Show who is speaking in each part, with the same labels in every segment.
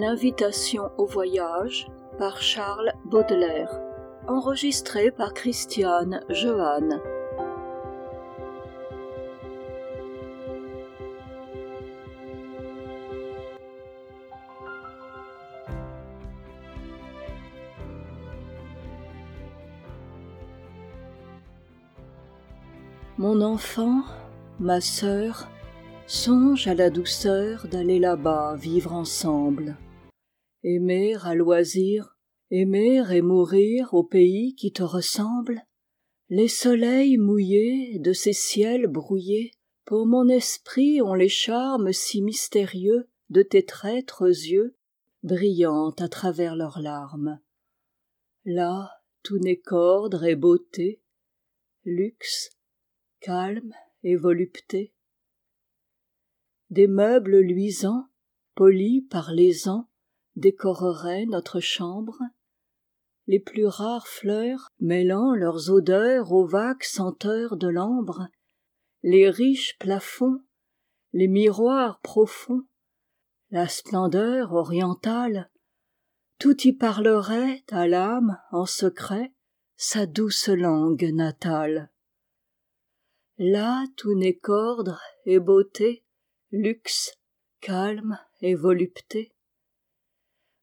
Speaker 1: L'invitation au voyage par Charles Baudelaire. Enregistré par Christiane Johanne. Mon enfant, ma sœur, songe à la douceur d'aller là-bas vivre ensemble. Aimer à loisir, aimer et mourir au pays qui te ressemble. Les soleils mouillés de ces ciels brouillés, pour mon esprit ont les charmes si mystérieux de tes traîtres yeux, brillant à travers leurs larmes. Là, tout n'est qu'ordre et beauté, luxe, calme et volupté. Des meubles luisants, polis par les ans, décoreraient notre chambre. Les plus rares fleurs mêlant leurs odeurs aux vagues senteurs de l'ambre, les riches plafonds, les miroirs profonds, la splendeur orientale, tout y parlerait à l'âme en secret sa douce langue natale. Là tout n'est qu'ordre et beauté, luxe, calme et volupté.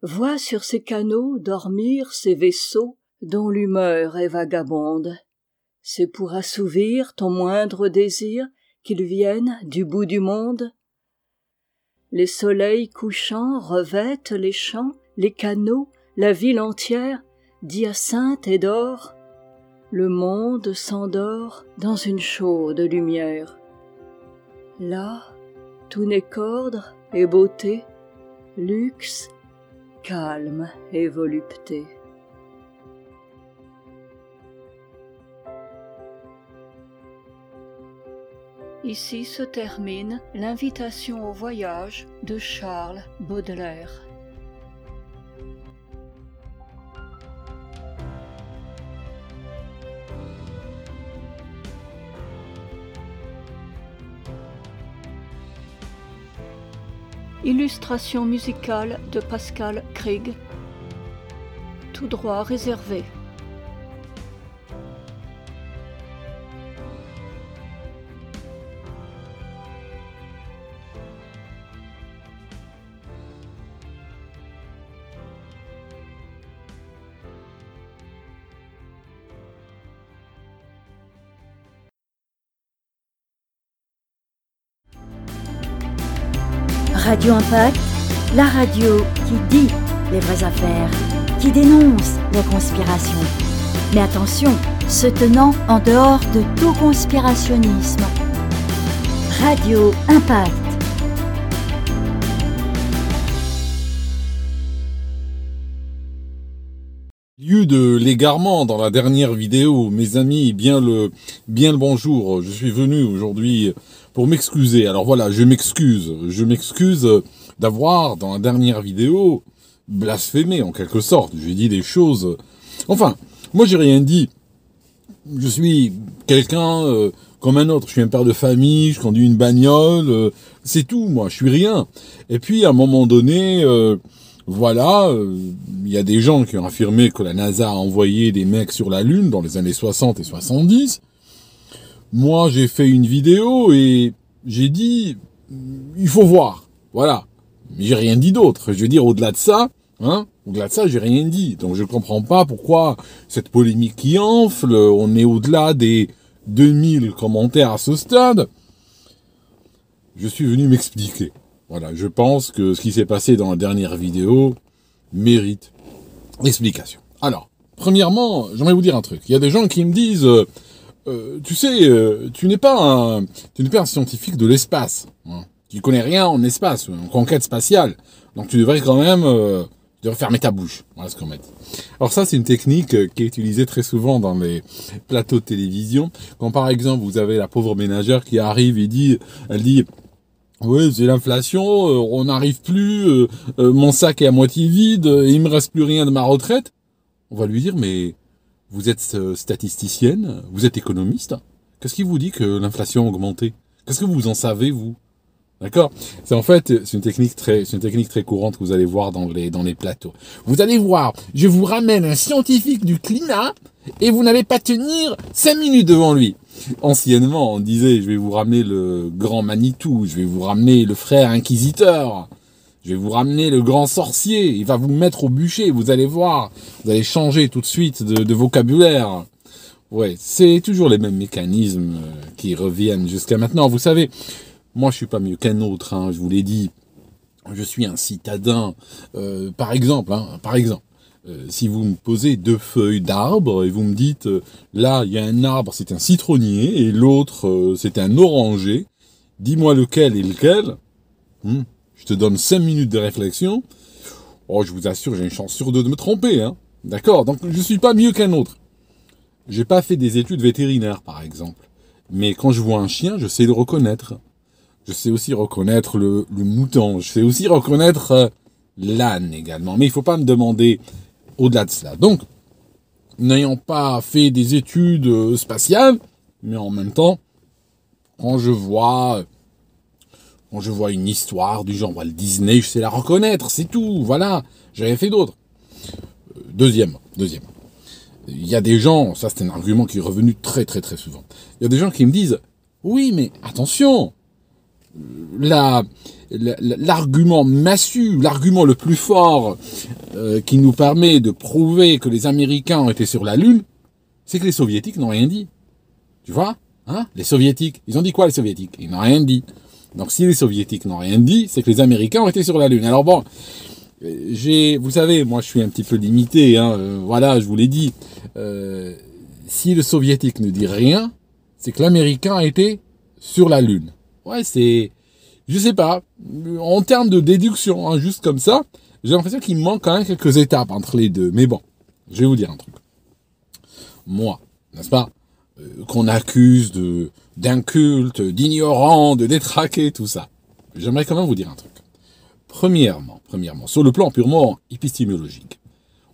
Speaker 1: Vois sur ces canaux dormir ces vaisseaux dont l'humeur est vagabonde. C'est pour assouvir ton moindre désir qu'ils viennent du bout du monde. Les soleils couchants revêtent les champs, les canaux, la ville entière d'hyacinthe et d'or le monde s'endort dans une chaude lumière. Là, tout n'est qu'ordre et beauté, luxe, calme et volupté. Ici se termine l'invitation au voyage de Charles Baudelaire. Illustration musicale de Pascal Krieg. Tout droit réservé.
Speaker 2: Radio Impact, la radio qui dit les vraies affaires, qui dénonce les conspirations. Mais attention, se tenant en dehors de tout conspirationnisme. Radio Impact.
Speaker 3: Lieu de l'égarement dans la dernière vidéo, mes amis, bien le, bien le bonjour. Je suis venu aujourd'hui pour m'excuser. Alors voilà, je m'excuse. Je m'excuse d'avoir, dans la dernière vidéo, blasphémé en quelque sorte. J'ai dit des choses... Enfin, moi j'ai rien dit. Je suis quelqu'un euh, comme un autre. Je suis un père de famille, je conduis une bagnole, euh, c'est tout, moi, je suis rien. Et puis à un moment donné... Euh, voilà, il y a des gens qui ont affirmé que la NASA a envoyé des mecs sur la Lune dans les années 60 et 70. Moi, j'ai fait une vidéo et j'ai dit, il faut voir. Voilà. Mais j'ai rien dit d'autre. Je veux dire, au-delà de ça, hein, au-delà de ça, j'ai rien dit. Donc je comprends pas pourquoi cette polémique qui enfle, on est au-delà des 2000 commentaires à ce stade. Je suis venu m'expliquer. Voilà, je pense que ce qui s'est passé dans la dernière vidéo mérite explication. Alors, premièrement, j'aimerais vous dire un truc. Il y a des gens qui me disent, euh, euh, tu sais, euh, tu n'es pas un, tu scientifique de l'espace. Hein. Tu connais rien en espace, en conquête spatiale. Donc tu devrais quand même, euh, tu devrais fermer ta bouche. Voilà ce qu'on m'a dit. Alors ça, c'est une technique qui est utilisée très souvent dans les plateaux de télévision. Quand par exemple vous avez la pauvre ménagère qui arrive et dit, elle dit, oui, c'est l'inflation, on n'arrive plus, mon sac est à moitié vide, il me reste plus rien de ma retraite. On va lui dire, mais vous êtes euh, statisticienne, vous êtes économiste. Qu'est-ce qui vous dit que l'inflation a augmenté? Qu'est-ce que vous en savez, vous? D'accord? C'est en fait, c'est une technique très, c'est une technique très courante que vous allez voir dans les, dans les plateaux. Vous allez voir, je vous ramène un scientifique du climat et vous n'allez pas tenir cinq minutes devant lui. Anciennement, on disait, je vais vous ramener le grand Manitou, je vais vous ramener le frère inquisiteur, je vais vous ramener le grand sorcier, il va vous mettre au bûcher, vous allez voir, vous allez changer tout de suite de, de vocabulaire. Ouais, c'est toujours les mêmes mécanismes euh, qui reviennent jusqu'à maintenant. Vous savez, moi, je suis pas mieux qu'un autre, hein, je vous l'ai dit. Je suis un citadin. Euh, par exemple, hein, par exemple, euh, si vous me posez deux feuilles d'arbre et vous me dites, euh, là, il y a un arbre, c'est un citronnier, et l'autre, c'est un oranger, dis-moi lequel et lequel. Hmm, je te donne cinq minutes de réflexion. Oh, je vous assure, j'ai une chance sur deux de me tromper. Hein. D'accord Donc, je suis pas mieux qu'un autre. J'ai pas fait des études vétérinaires, par exemple. Mais quand je vois un chien, je sais le reconnaître. Je sais aussi reconnaître le, mouton. Je sais aussi reconnaître euh, l'âne également. Mais il faut pas me demander au-delà de cela. Donc, n'ayant pas fait des études euh, spatiales, mais en même temps, quand je vois, je vois une histoire du genre Walt Disney, je sais la reconnaître, c'est tout. Voilà, j'avais fait d'autres. Euh, deuxième, deuxième. Il y a des gens, ça c'est un argument qui est revenu très très très souvent. Il y a des gens qui me disent, oui, mais attention, la, l'argument massu, l'argument le plus fort euh, qui nous permet de prouver que les Américains ont été sur la Lune, c'est que les Soviétiques n'ont rien dit. Tu vois hein Les Soviétiques, ils ont dit quoi les Soviétiques? Ils n'ont rien dit. Donc si les Soviétiques n'ont rien dit, c'est que les Américains ont été sur la Lune. Alors bon, j'ai, vous savez, moi je suis un petit peu limité. Hein, euh, voilà, je vous l'ai dit. Euh, si le Soviétique ne dit rien, c'est que l'Américain a été sur la Lune. Ouais, c'est, je sais pas, en termes de déduction, hein, juste comme ça, j'ai l'impression qu'il manque quand même quelques étapes entre les deux. Mais bon, je vais vous dire un truc. Moi, n'est-ce pas, euh, qu'on accuse de d'inculte, d'ignorant, de détraqué, tout ça. J'aimerais quand même vous dire un truc. Premièrement, premièrement, sur le plan purement épistémologique,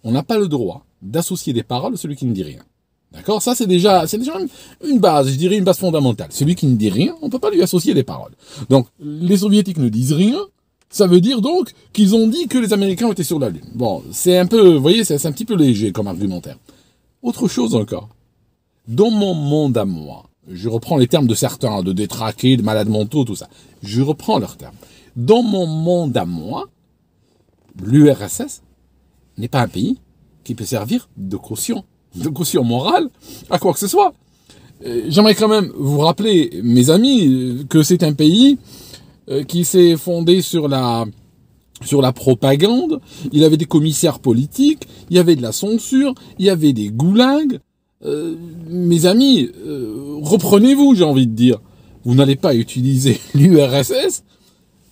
Speaker 3: on n'a pas le droit d'associer des paroles à celui qui ne dit rien. D'accord? Ça, c'est déjà, c'est déjà une base, je dirais une base fondamentale. Celui qui ne dit rien, on ne peut pas lui associer des paroles. Donc, les soviétiques ne disent rien, ça veut dire donc qu'ils ont dit que les Américains étaient sur la Lune. Bon, c'est un peu, vous voyez, c'est un petit peu léger comme argumentaire. Autre chose encore. Dans mon monde à moi, je reprends les termes de certains, de détraqués, de malades mentaux, tout ça. Je reprends leurs termes. Dans mon monde à moi, l'URSS n'est pas un pays qui peut servir de caution de caution morale à quoi que ce soit. Euh, j'aimerais quand même vous rappeler, mes amis, que c'est un pays euh, qui s'est fondé sur la sur la propagande, il avait des commissaires politiques, il y avait de la censure, il y avait des goulags. Euh, mes amis, reprenez-vous, j'ai envie de dire. Vous n'allez pas utiliser l'URSS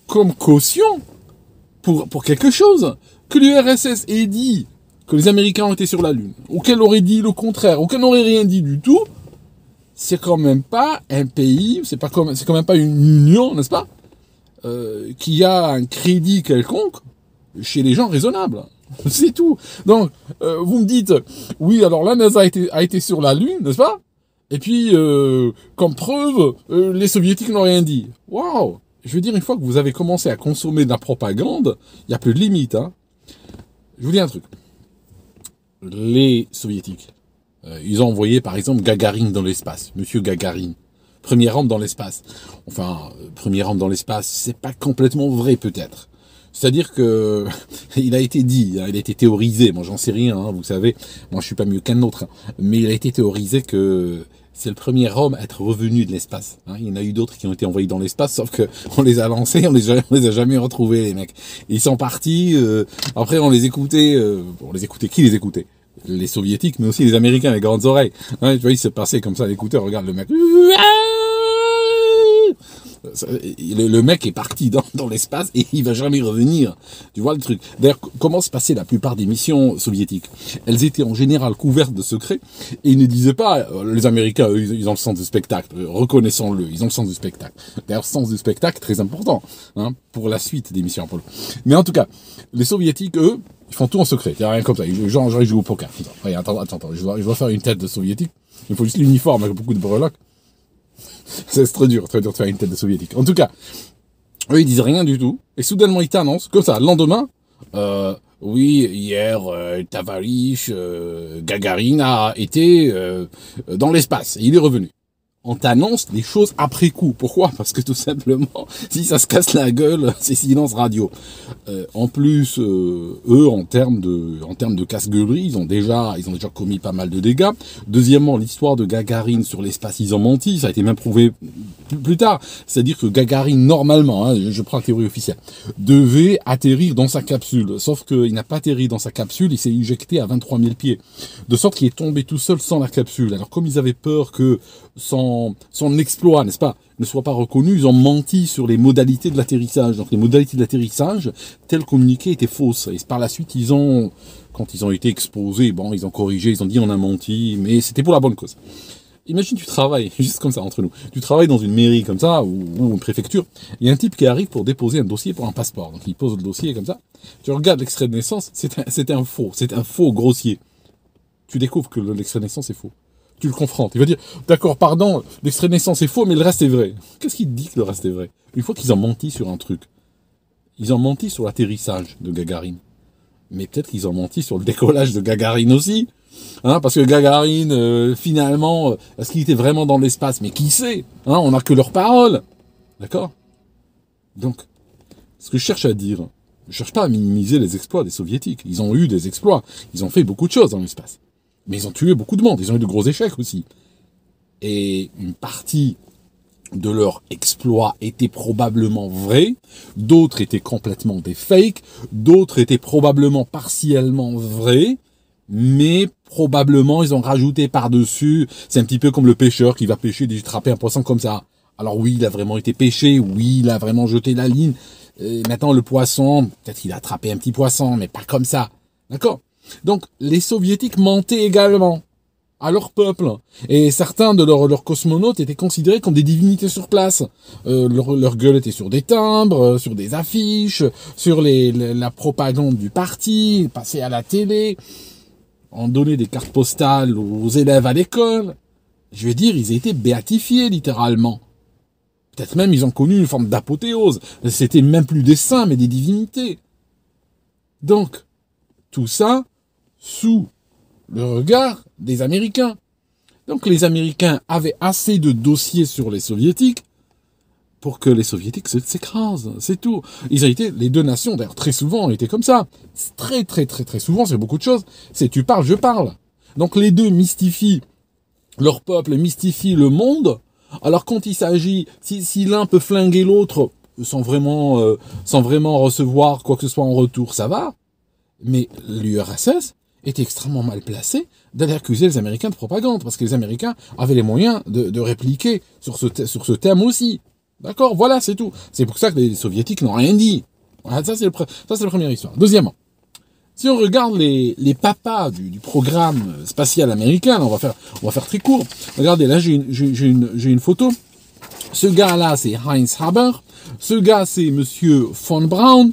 Speaker 3: comme caution pour, pour quelque chose. Que l'URSS ait dit que les Américains ont été sur la Lune, ou qu'elle aurait dit le contraire, ou qu'elle n'aurait rien dit du tout, c'est quand même pas un pays, c'est pas comme, c'est quand même pas une union, n'est-ce pas, euh, qui a un crédit quelconque chez les gens raisonnables. C'est tout. Donc, euh, vous me dites, oui, alors la NASA a été, sur la Lune, n'est-ce pas? Et puis, euh, comme preuve, euh, les Soviétiques n'ont rien dit. Waouh Je veux dire, une fois que vous avez commencé à consommer de la propagande, il y a plus de limite. Hein. Je vous dis un truc les soviétiques. Ils ont envoyé par exemple Gagarine dans l'espace, monsieur Gagarine. Premier homme dans l'espace. Enfin, premier homme dans l'espace, c'est pas complètement vrai peut-être. C'est-à-dire que il a été dit, hein, il a été théorisé, moi j'en sais rien, hein, vous savez, moi je suis pas mieux qu'un autre, hein. mais il a été théorisé que c'est le premier homme à être revenu de l'espace. Hein. Il y en a eu d'autres qui ont été envoyés dans l'espace, sauf que on les a lancés, on les a, les a jamais retrouvés, les mecs. Ils sont partis. Euh, après, on les écoutait. Euh, on les écoutait. Qui les écoutait? Les soviétiques, mais aussi les Américains, les grandes oreilles. Hein, tu vois, ils se passaient comme ça l'écouteur. Regarde le mec le, mec est parti dans, dans l'espace et il va jamais revenir. Tu vois le truc. D'ailleurs, comment se passaient la plupart des missions soviétiques? Elles étaient en général couvertes de secrets et ils ne disaient pas, euh, les Américains, eux, ils ont le sens du spectacle, euh, reconnaissons-le, ils ont le sens du spectacle. D'ailleurs, sens du spectacle, très important hein, pour la suite des missions Apollo. Mais en tout cas, les Soviétiques, eux, ils font tout en secret. Il n'y a rien comme ça. Genre, genre, ils jouent au poker. Attends, attends, attends, je dois, je dois faire une tête de soviétique. Il faut juste l'uniforme avec beaucoup de breloques. c'est très dur, très dur de faire une tête de soviétique. En tout cas, eux, ils disent rien du tout. Et soudainement, ils t'annoncent, comme ça, le lendemain, euh, oui, hier, euh, euh, Gagarin a été euh, dans l'espace. Il est revenu on t'annonce des choses après coup. Pourquoi Parce que tout simplement, si ça se casse la gueule, c'est silence radio. Euh, en plus, euh, eux, en termes de, en termes de casse-gueulerie, ils ont déjà, ils ont déjà commis pas mal de dégâts. Deuxièmement, l'histoire de Gagarine sur l'espace, ils ont menti. Ça a été même prouvé plus, tard. C'est-à-dire que Gagarine, normalement, hein, je prends la théorie officielle, devait atterrir dans sa capsule. Sauf qu'il n'a pas atterri dans sa capsule, il s'est éjecté à 23 000 pieds. De sorte qu'il est tombé tout seul sans la capsule. Alors comme ils avaient peur que son, exploit, n'est-ce pas, ne soit pas reconnu, ils ont menti sur les modalités de l'atterrissage. Donc les modalités de l'atterrissage, telles communiquées, étaient fausses. Et par la suite, ils ont, quand ils ont été exposés, bon, ils ont corrigé, ils ont dit on a menti, mais c'était pour la bonne cause. Imagine tu travailles, juste comme ça entre nous, tu travailles dans une mairie comme ça, ou, une préfecture, il y a un type qui arrive pour déposer un dossier pour un passeport. Donc il pose le dossier comme ça, tu regardes l'extrait de naissance, c'est un, un faux, c'est un faux grossier. Tu découvres que l'extrait de naissance est faux tu le confrontes. Il va dire, d'accord, pardon, l'extrait de naissance est faux, mais le reste est vrai. Qu'est-ce qu'il dit que le reste est vrai? Une fois qu'ils ont menti sur un truc, ils ont menti sur l'atterrissage de Gagarine. Mais peut-être qu'ils ont menti sur le décollage de Gagarine aussi. Hein, parce que Gagarine, euh, finalement, euh, est-ce qu'il était vraiment dans l'espace? Mais qui sait hein, On n'a que leurs paroles. D'accord? Donc, ce que je cherche à dire, je cherche pas à minimiser les exploits des soviétiques. Ils ont eu des exploits. Ils ont fait beaucoup de choses dans l'espace. Mais ils ont tué beaucoup de monde, ils ont eu de gros échecs aussi. Et une partie de leur exploit était probablement vrai, d'autres étaient complètement des fakes, d'autres étaient probablement partiellement vrais, mais probablement ils ont rajouté par-dessus, c'est un petit peu comme le pêcheur qui va pêcher, il attraper un poisson comme ça. Alors oui, il a vraiment été pêché, oui, il a vraiment jeté la ligne. Et maintenant le poisson, peut-être qu'il a attrapé un petit poisson, mais pas comme ça. D'accord? Donc les soviétiques mentaient également à leur peuple. Et certains de leurs, cosmonautes étaient considérés comme des divinités sur place. Euh, leur, gueule était sur des timbres, euh, sur des affiches, sur la propagande du parti, passaient à la télé, on donnait des cartes postales aux élèves à l'école. Je veux dire, ils étaient béatifiés littéralement. Peut-être même ils ont connu une forme d'apothéose. C'était même plus des saints, mais des divinités. Donc, tout ça, sous le regard des Américains. Donc les Américains avaient assez de dossiers sur les Soviétiques pour que les Soviétiques s'écrasent, c'est tout. Ils ont été, les deux nations, d'ailleurs très souvent, ont été comme ça. Très très très très souvent, c'est beaucoup de choses. C'est tu parles, je parle. Donc les deux mystifient leur peuple, mystifient le monde. Alors quand il s'agit, si, l'un peut flinguer l'autre sans vraiment, euh, sans vraiment recevoir quoi que ce soit en retour, ça va. Mais l'URSS, était extrêmement mal placé d'aller accuser les Américains de propagande, parce que les Américains avaient les moyens de, répliquer sur ce, sur ce thème aussi. D'accord? Voilà, c'est tout. C'est pour ça que les Soviétiques n'ont rien dit. Voilà, ça, c'est le, ça, c'est la première histoire. Deuxièmement, si on regarde les, les papas du, programme spatial américain, on va faire, on va faire très court. Regardez, là, j'ai une, j'ai une photo. Ce gars-là, c'est Heinz Haber. Ce gars, c'est Monsieur von Braun.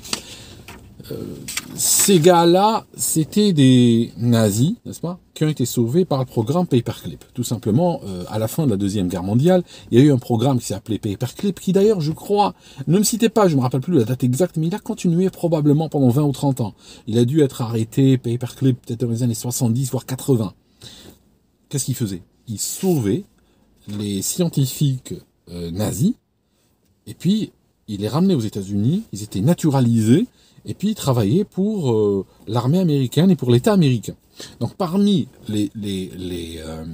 Speaker 3: Ces gars-là, c'était des nazis, n'est-ce pas, qui ont été sauvés par le programme Paperclip. Tout simplement, euh, à la fin de la Deuxième Guerre mondiale, il y a eu un programme qui s'appelait Paperclip, qui d'ailleurs, je crois, ne me citez pas, je ne me rappelle plus la date exacte, mais il a continué probablement pendant 20 ou 30 ans. Il a dû être arrêté, Paperclip, peut-être dans les années 70, voire 80. Qu'est-ce qu'il faisait? Il sauvait les scientifiques euh, nazis, et puis il les ramenait aux États-Unis, ils étaient naturalisés, et puis travailler pour euh, l'armée américaine et pour l'État américain. Donc parmi les, les, les, euh,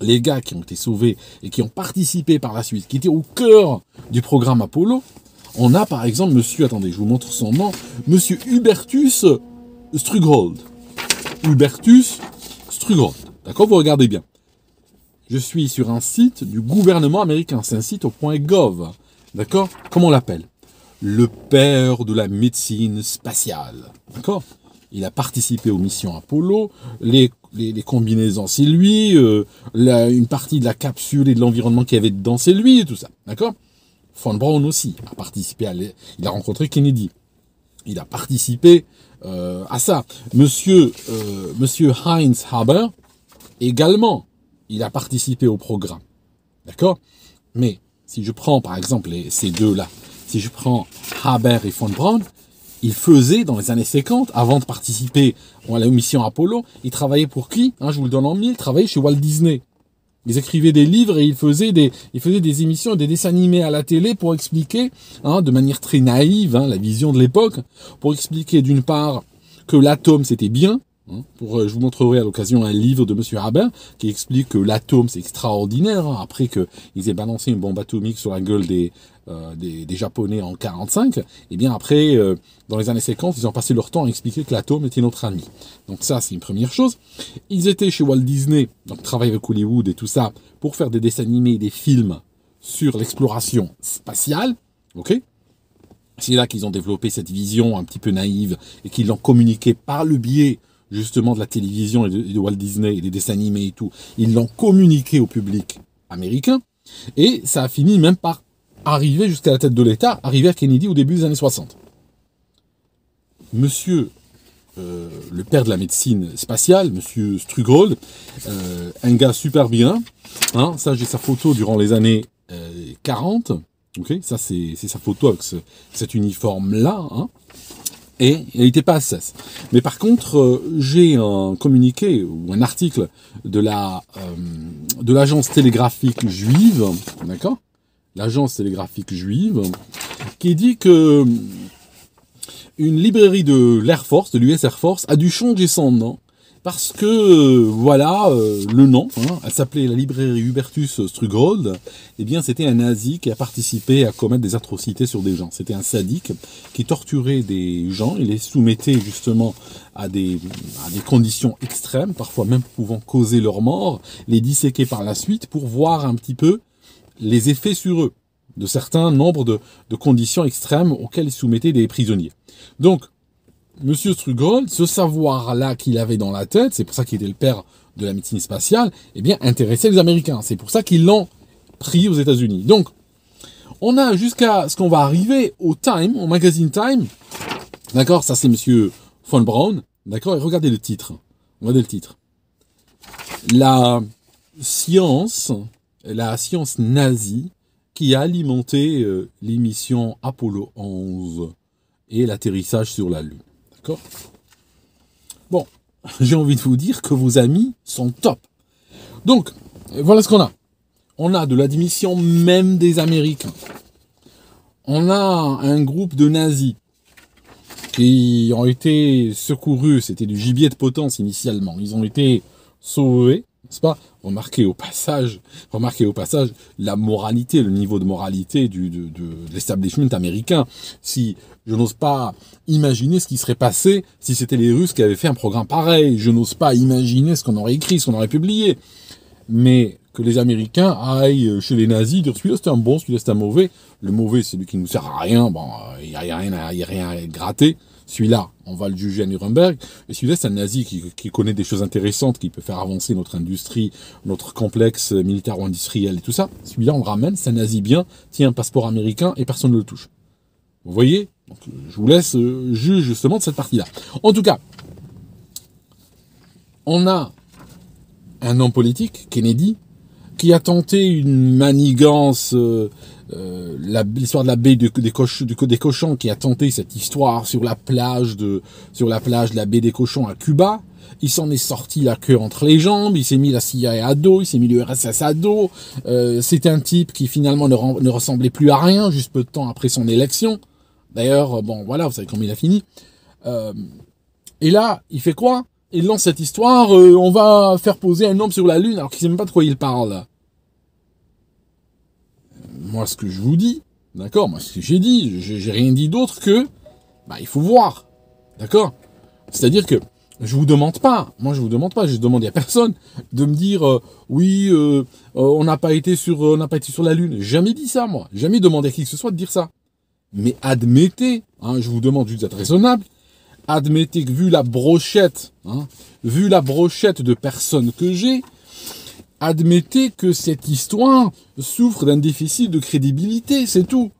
Speaker 3: les gars qui ont été sauvés et qui ont participé par la suite, qui étaient au cœur du programme Apollo, on a par exemple monsieur, attendez, je vous montre son nom, monsieur Hubertus Strughold. Hubertus Strughold. D'accord Vous regardez bien. Je suis sur un site du gouvernement américain. C'est un site au point .gov. D'accord? Comment on l'appelle? Le père de la médecine spatiale. D'accord? Il a participé aux missions Apollo, les, les, combinaisons, c'est lui, euh, une partie de la capsule et de l'environnement qu'il y avait dedans, c'est lui, et tout ça. D'accord? Von Braun aussi a participé à... Il a rencontré Kennedy. Il a participé euh, à ça. Monsieur, euh, Monsieur Heinz Haber, également, il a participé au programme. D'accord? Mais si je prends par exemple ces deux-là, si je prends Haber et von Braun, ils faisaient dans les années 50, avant de participer à la mission Apollo, ils travaillaient pour qui? Hein, Je vous le donne en mille, ils travaillaient chez Walt Disney. Ils écrivaient des livres et ils faisaient des, ils faisaient des émissions des dessins animés à la télé pour expliquer, hein, de manière très naïve, hein, la vision de l'époque, pour expliquer d'une part que l'atome c'était bien, pour, euh, je vous montrerai à l'occasion un livre de Monsieur Haber qui explique que l'atome c'est extraordinaire, après qu'ils aient balancé une bombe atomique sur la gueule des, euh, des, Japonais en 45, et eh bien après, euh, dans les années 50, ils ont passé leur temps à expliquer que l'atome était notre ami. Donc ça, c'est une première chose. Ils étaient chez Walt Disney, donc travaillent avec Hollywood et tout ça, pour faire des dessins animés et des films sur l'exploration spatiale. Ok? C'est là qu'ils ont développé cette vision un petit peu naïve et qu'ils l'ont communiqué par le biais justement de la télévision et de, Walt Disney et des dessins animés et tout. Ils l'ont communiqué au public américain. Et ça a fini même par arrivé jusqu'à la tête de l'État, arrivé à Kennedy au début des années 60. Monsieur euh, le père de la médecine spatiale, Monsieur Strugold, euh, un gars super bien. Hein, ça, j'ai sa photo durant les années 40. Euh, ok, ça c'est sa photo avec cet uniforme là. Hein, et il n'était pas à 16. Mais par contre, j'ai un communiqué ou un article de la de l'agence télégraphique juive, d'accord, l'agence télégraphique juive, qui dit que une librairie de l'Air Force, de l'US Air Force, a dû changer son nom parce que voilà euh, le nom, hein, elle s'appelait la librairie Hubertus Strugold, eh bien c'était un nazi qui a participé à commettre des atrocités sur des gens. C'était un sadique qui torturait des gens, il les soumettait justement à des, à des conditions extrêmes, parfois même pouvant causer leur mort, les disséquer par la suite pour voir un petit peu les effets sur eux de certains nombres de, conditions extrêmes auxquelles ils soumettaient des prisonniers. Donc, Monsieur Strugold, ce savoir-là qu'il avait dans la tête, c'est pour ça qu'il était le père de la médecine spatiale, eh bien, intéressait les Américains. C'est pour ça qu'ils l'ont pris aux États-Unis. Donc, on a jusqu'à ce qu'on va arriver au Time, au magazine Time. D'accord, ça c'est Monsieur von Braun. D'accord, et regardez le titre. Regardez le titre. La science la science nazie qui a alimenté euh, l'émission Apollo 11 et l'atterrissage sur la Lune. D'accord? Bon, j'ai envie de vous dire que vos amis sont top. Donc, voilà ce qu'on a. On a de l'admission même des Américains. On a un groupe de nazis qui ont été secourus, c'était du gibier de potence initialement. Ils ont été sauvés n'est-ce pas? Remarquez au passage, remarquez au passage la moralité, le niveau de moralité du, de, de, l'establishment américain. Si je n'ose pas imaginer ce qui serait passé si c'était les Russes qui avaient fait un programme pareil, je n'ose pas imaginer ce qu'on aurait écrit, ce qu'on aurait publié. Mais que les Américains aillent chez les nazis, dire celui-là c'est un bon, celui-là c'est un mauvais. Le mauvais, c'est celui qui nous sert à rien. Bon, il n'y a, rien à, y a rien à gratter. Celui-là, on va le juger à Nuremberg. Et celui-là, c'est un nazi qui, connaît des choses intéressantes, qui peut faire avancer notre industrie, notre complexe militaro-industriel et tout ça. Celui-là, on le ramène, c'est un nazi bien, tient un passeport américain et personne ne le touche. Vous voyez Je vous laisse euh, juger justement de cette partie-là. En tout cas, on a un homme politique, Kennedy, qui a tenté une manigance euh, euh, l'histoire de la baie des, des cochons qui a tenté cette histoire sur la plage de sur la plage de la baie des cochons à Cuba. Il s'en est sorti la queue entre les jambes, il s'est mis la CIA à dos, il s'est mis le RSS à dos. Euh, c'est un type qui finalement ne, ressemblait plus à rien, juste peu de temps après son élection. D'ailleurs, bon voilà, vous savez comment il a fini. Euh, et là, il fait quoi? Il lance cette histoire, euh, on va faire poser un homme sur la Lune, alors qu'il sait même pas de quoi il parle moi, ce que je vous dis, d'accord, moi, ce que j'ai dit, j'ai rien dit d'autre que, bah, il faut voir, d'accord C'est-à-dire que, je vous demande pas, moi je vous demande pas, je demande à personne de me dire euh, oui, euh, euh, on n'a pas été sur, on sur la lune. Jamais dit ça, moi. Jamais demandé à qui que ce soit de dire ça. Mais admettez, hein, je vous demande juste d'être raisonnable. Admettez que vu la brochette, hein, vu la brochette de personnes que j'ai, admettez que cette histoire souffre d'un déficit de crédibilité, c'est tout.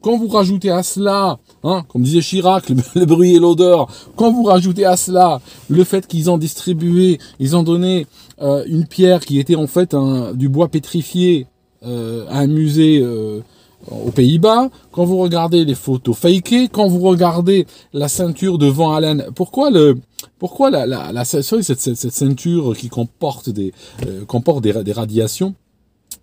Speaker 3: Quand vous rajoutez à cela, hein, comme disait Chirac, le, bruit et l'odeur, quand vous rajoutez à cela le fait qu'ils ont distribué, ils ont donné euh, une pierre qui était en fait du bois pétrifié euh, à un musée, euh, aux Pays-Bas, quand vous regardez les photos fakées, quand vous regardez la ceinture de Van Allen, pourquoi le, pourquoi la, la, la cette, cette, ceinture qui comporte des, euh, comporte des, des radiations,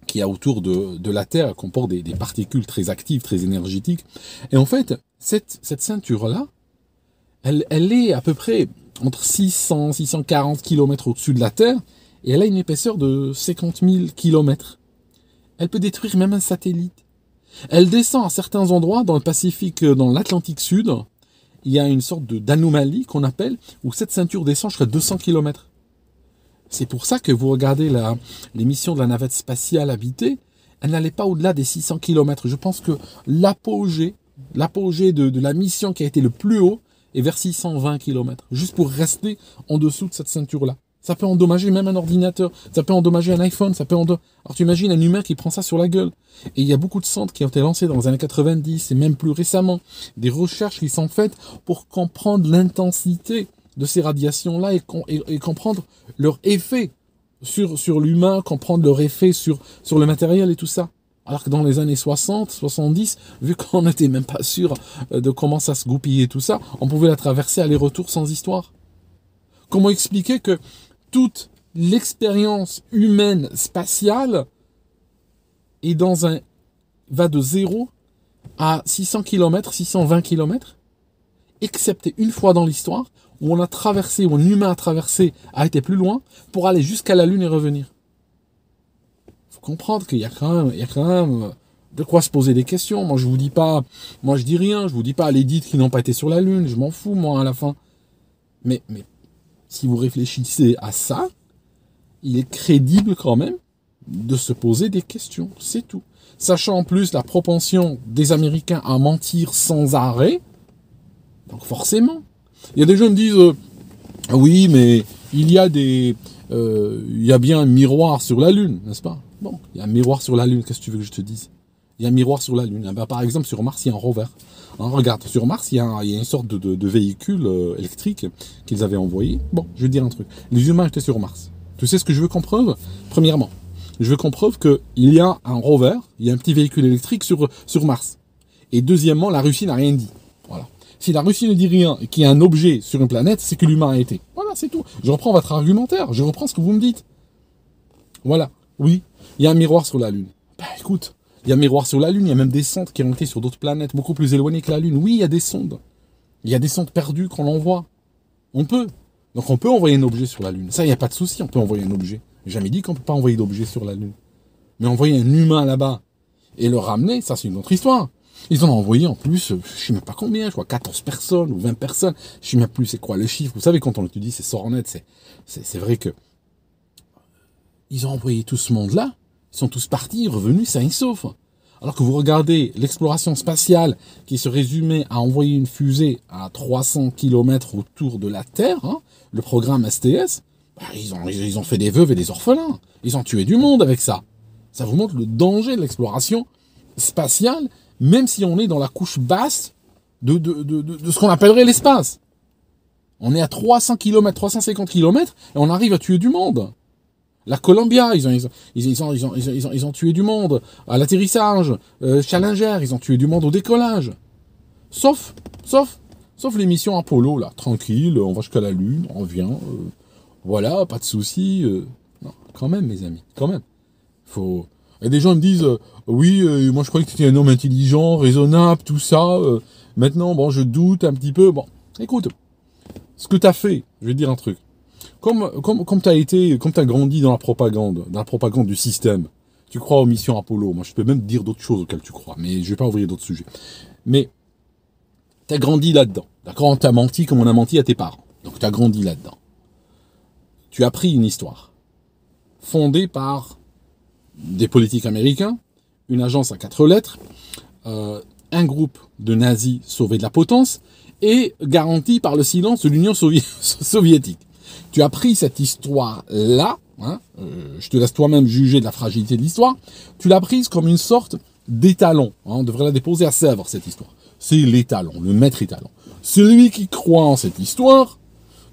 Speaker 3: qui a autour de, de la Terre, comporte des, des, particules très actives, très énergétiques. Et en fait, cette, cette ceinture-là, elle, elle est à peu près entre 600, 640 km au-dessus de la Terre, et elle a une épaisseur de 50 000 km. Elle peut détruire même un satellite. Elle descend à certains endroits dans le Pacifique, euh, dans l'Atlantique Sud. Il y a une sorte d'anomalie qu'on appelle, où cette ceinture descend jusqu'à 200 km. C'est pour ça que vous regardez l'émission de la navette spatiale habitée, elle n'allait pas au-delà des 600 km. Je pense que l'apogée, de la mission qui a été le plus haut est vers 620 km, juste pour rester en dessous de cette ceinture-là. Ça peut endommager même un ordinateur, ça peut endommager un iPhone, ça peut endommager... Alors tu imagines un humain qui prend ça sur la gueule. Et il y a beaucoup de centres qui ont été lancés dans les années 90 et même plus récemment. Des recherches qui sont faites pour comprendre l'intensité de ces radiations-là et, comprendre leur effet sur, sur l'humain, comprendre leur effet sur, sur le matériel et tout ça. Alors que dans les années 60, 70, vu qu'on n'était même pas sûr euh, de comment ça se goupillait tout ça, on pouvait la traverser aller-retour sans histoire. Comment expliquer que toute l'expérience humaine spatiale est dans un va de 0 à 600 km, 620 km, excepté une fois dans l'histoire où on a traversé, où un humain a traversé, a été plus loin pour aller jusqu'à la Lune et revenir. Faut comprendre qu'il y a quand même, il y a quand même euh, de quoi se poser des questions. Moi, je vous dis pas, moi, je dis rien, je vous dis pas les dites qui n'ont pas été sur la Lune, je m'en fous, moi, à la fin. Mais, mais si vous réfléchissez à ça, il est crédible quand même de se poser des questions, c'est tout. Sachant en plus la propension des Américains à mentir sans arrêt, donc forcément. Il y a des gens qui me disent, euh, oui, mais il y a des, euh, il y a bien un miroir sur la Lune, n'est-ce pas? Bon, il y a un miroir sur la Lune, qu'est-ce que tu veux que je te dise? Il y a un miroir sur la Lune. Eh ben, par exemple, sur Mars, il y a un rover. Hein, regarde, sur Mars, il y, a, une sorte de, véhicule euh, électrique qu'ils avaient envoyé. Bon, je vais dire un truc. Les humains étaient sur Mars. Tu sais ce que je veux qu'on preuve Premièrement, je veux qu'on preuve qu'il y a un rover, il y a un petit véhicule électrique sur, sur Mars. Et deuxièmement, la Russie n'a rien dit. Voilà. Si la Russie ne dit rien et qu'il y a un objet sur une planète, c'est que l'humain a été. Voilà, c'est tout. Je reprends votre argumentaire, je reprends ce que vous me dites. Voilà. Oui, il y a un miroir sur la Lune. Bah écoute, il y a miroir sur la Lune, il y a même des sondes qui ont été sur d'autres planètes beaucoup plus éloignées que la Lune. Oui, il y a des sondes. Il y a des sondes perdues qu'on envoie. On peut. Donc on peut envoyer un objet sur la Lune. Ça, il n'y a pas de souci, on peut envoyer un objet. Jamais dit qu'on ne peut pas envoyer d'objet sur la Lune. Mais envoyer un humain là-bas et le ramener, ça c'est une autre histoire. Ils ont envoyé en plus, euh, je sais même pas combien, je crois 14 personnes ou 20 personnes. Je sais même plus c'est quoi le chiffre. Vous savez, quand on étudie ces sornettes, c'est, c'est, c'est vrai que ils ont envoyé tout ce monde-là. Ils sont tous partis, revenus ça et sauf. Alors que vous regardez l'exploration spatiale qui se résumait à envoyer une fusée à 300 km autour de la Terre, hein, le programme STS, bah, ils, ont, fait des veuves et des orphelins. Ils ont tué du monde avec ça. Ça vous montre le danger de l'exploration spatiale, même si on est dans la couche basse de, de ce qu'on appellerait l'espace. On est à 300 km, 350 km, et on arrive à tuer du monde. La Columbia, ils ont, tué du monde. À l'atterrissage, euh, Challenger, ils ont tué du monde au décollage. Sauf, sauf, sauf l'émission Apollo, là, tranquille, on va jusqu'à la Lune, on revient. Euh, voilà, pas de soucis. Euh. non, quand même, mes amis, quand même. Faut. Et des gens me disent, oui, moi je croyais que tu étais un homme intelligent, raisonnable, tout ça. maintenant, bon, je doute un petit peu. Bon, écoute, ce que tu as fait, je vais te dire un truc comme, comme, comme tu as été, comme tu grandi dans la propagande, dans la propagande du système, tu crois aux missions Apollo. Moi, je peux même dire d'autres choses auxquelles tu crois, mais je vais pas ouvrir d'autres sujets. Mais tu as grandi là-dedans. D'accord? On t'a menti comme on a menti à tes parents. Donc tu as grandi là-dedans. Tu as pris une histoire fondée par des politiques américains, une agence à quatre lettres, euh, un groupe de nazis sauvés de la potence et garantie par le silence de l'Union soviétique tu as pris cette histoire-là, hein, euh, je te laisse toi-même juger de la fragilité de l'histoire, tu l'as prise comme une sorte d'étalon. Hein, on devrait la déposer à Sèvres, cette histoire. C'est l'étalon, le maître étalon. Celui qui croit en cette histoire,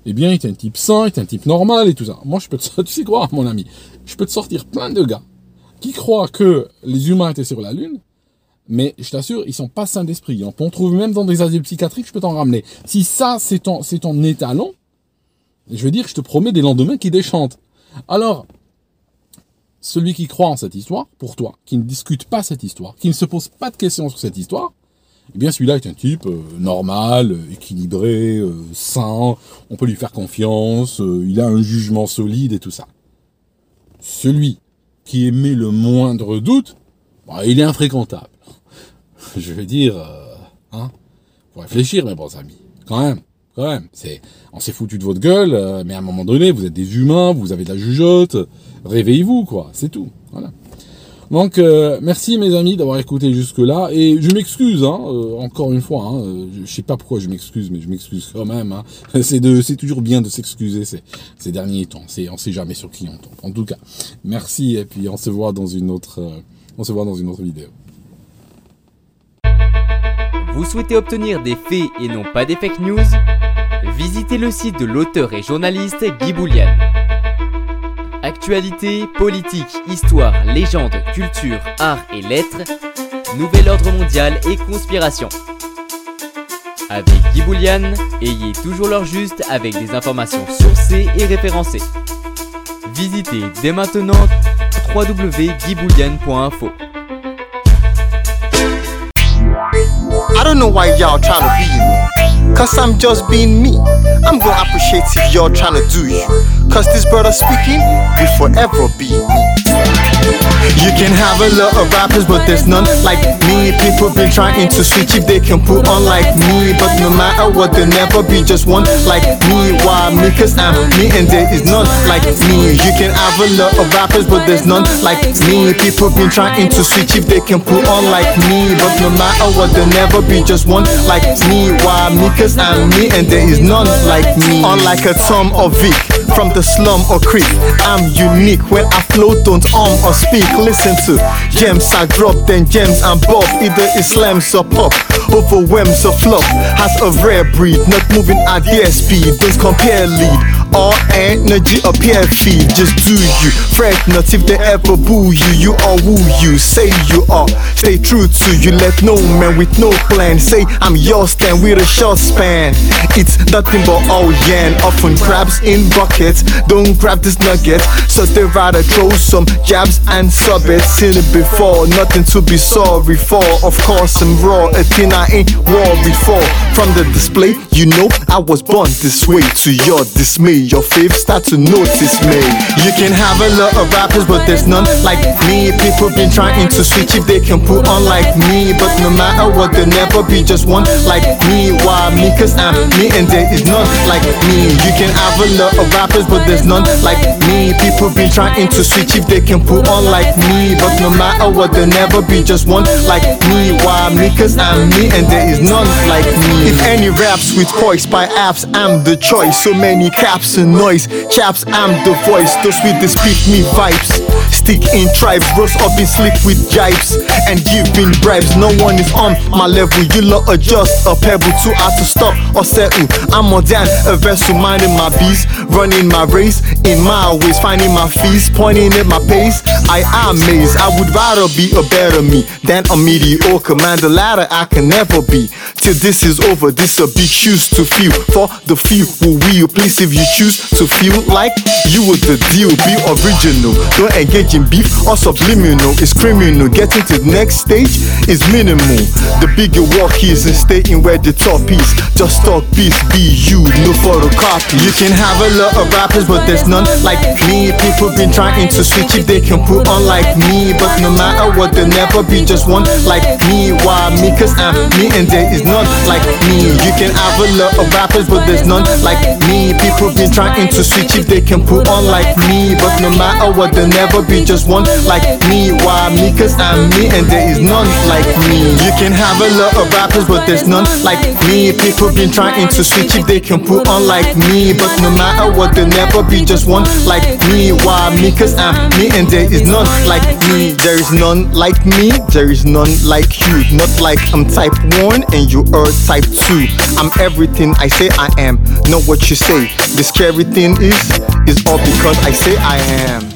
Speaker 3: eh bien, il est un type sain, il est un type normal et tout ça. Moi, je peux te, tu sais quoi, mon ami, je peux te sortir plein de gars qui croient que les humains étaient sur la Lune, mais je t'assure, ils sont pas sains d'esprit. On trouver même dans des asiles psychiatriques, je peux t'en ramener. Si ça, c'est ton, c'est ton étalon, je veux dire, je te promets des lendemains qui déchantent. Alors, celui qui croit en cette histoire, pour toi, qui ne discute pas cette histoire, qui ne se pose pas de questions sur cette histoire, eh bien celui-là est un type euh, normal, euh, équilibré, euh, sain, on peut lui faire confiance, il a un jugement solide et tout ça. Celui qui émet le moindre doute, bah, il est infréquentable. Je veux dire, hein, faut réfléchir mes bons amis, quand même, quand on s'est foutu de votre gueule, mais à un moment donné, vous êtes des humains, vous avez de la jugeote, réveillez-vous quoi, c'est tout. Voilà. Donc euh, merci mes amis d'avoir écouté jusque là et je m'excuse hein, euh, encore une fois. Hein, euh, je sais pas pourquoi je m'excuse, mais je m'excuse quand même. Hein. C'est toujours bien de s'excuser ces, ces derniers temps. C'est, on sait jamais sur qui on tombe. En tout cas, merci et puis on se voit dans une autre, on se voit dans une autre vidéo.
Speaker 4: Vous souhaitez obtenir des faits et non pas des fake news Visitez le site de l'auteur et journaliste Guy Boulian. Actualité, politique, histoire, légende, culture, art et lettres, nouvel ordre mondial et conspiration. Avec Guy Boulian, ayez toujours l'heure juste avec des informations sourcées et référencées. Visitez dès maintenant www.guyboulian.info.
Speaker 5: don't know why y'all trying to be me. Cause I'm just being me. I'm gonna appreciate if y'all trying to do you. Cause this brother speaking will forever be me. You can have a lot of rappers, but there's none like me. People been trying to switch if they can put on like me. But no matter what, there'll never be just one like me. Why me? Cause I'm me and there is none like me. You can have a lot of rappers, but there's none like me. People been trying to switch if they can put on like me. But no matter what, there'll never be just one like me. Why me? Cause I'm me and there is none like me. Unlike a Tom or Vic from the slum or creek, I'm unique. When I flow, don't arm or speak listen to gems I drop, then gems and bob. Either it slams or pop, overwhelms or flop. Has a rare breed, not moving at their speed. Don't compare lead. All energy appear feed, just do you. Fret not if they ever boo you. You are who you say you are. Stay true to you. Let no man with no plan say I'm yours. Stand with a short span. It's nothing but all yan. Often crabs in buckets. Don't grab this nugget. So they rather throw some jabs and sub it. Seen it before. Nothing to be sorry for. Of course I'm raw. A thing I ain't worried for. From the display, you know I was born this way. To your dismay your fave start to notice me. You can have a lot of rappers, but there's none like me. People been trying to switch if they can put on like me. But no matter what, there'll never be just one like me. Why me? Cause I'm me and there is none like me. You can have a lot of rappers, but there's none like me. People been trying to switch if they can put on like me. But no matter what, there'll never be just one like me. Why me? Cause I'm me and there is none like me. If any raps with voice by apps, I'm the choice. So many caps and noise. Chaps, I'm the voice. Those with the speak me vibes. Stick in tribes, roast up in slick with jibes and giving bribes. No one is on my level. You lot just a pebble too hard to stop or settle. I'm more than a vessel, minding my bees, running my race in my ways, finding my feast, pointing at my pace. I am amazed. I would rather be a better me than a mediocre man. The latter I can never be. Till this is over, this a big shoes to fill for the few who will. Please, if you choose to feel like you were the deal. Be original, don't engage in beef or subliminal. It's criminal. Getting to the next stage is minimal. The bigger walk is in staying where the top is. Just talk peace, be you, no photocopy. You can have a lot of rappers, but there's none like me. People been trying to switch if they can put on like me. But no matter what, there'll never be just one like me. Why me? Cause I'm me and there is none like me. You can have a lot of rappers, but there's none like me. People been trying to switch if they can put on like me. But no matter what, there'll never be just one like me. Why me? Cause I'm me and there is none like me. You can have a lot of rappers, but there's none like me. People been trying to switch if they can put on like me. But no matter what, there'll never be just one like me. Why me? Cause I'm me and there is none like me. There is none like me. There is none like you. Not like I'm type 1 and you are type 2. I'm everything I say I am, not what you say. The scary thing is, is all because I say I am.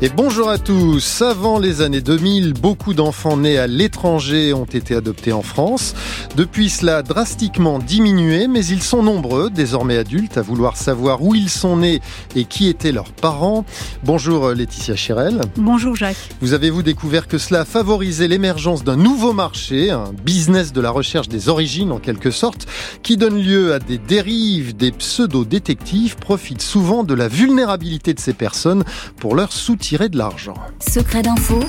Speaker 6: Et bonjour à tous. Avant les années 2000, beaucoup d'enfants nés à l'étranger ont été adoptés en France. Depuis, cela drastiquement diminué, mais ils sont nombreux, désormais adultes, à vouloir savoir où ils sont nés et qui étaient leurs parents. Bonjour Laetitia Chérel.
Speaker 7: Bonjour Jacques.
Speaker 6: Vous avez-vous découvert que cela a favorisé l'émergence d'un nouveau marché, un business de la recherche des origines en quelque sorte, qui donne lieu à des dérives, des pseudo-détectives profitent souvent de la vulnérabilité de ces personnes pour leur soutien de l'argent.
Speaker 2: Secret d'info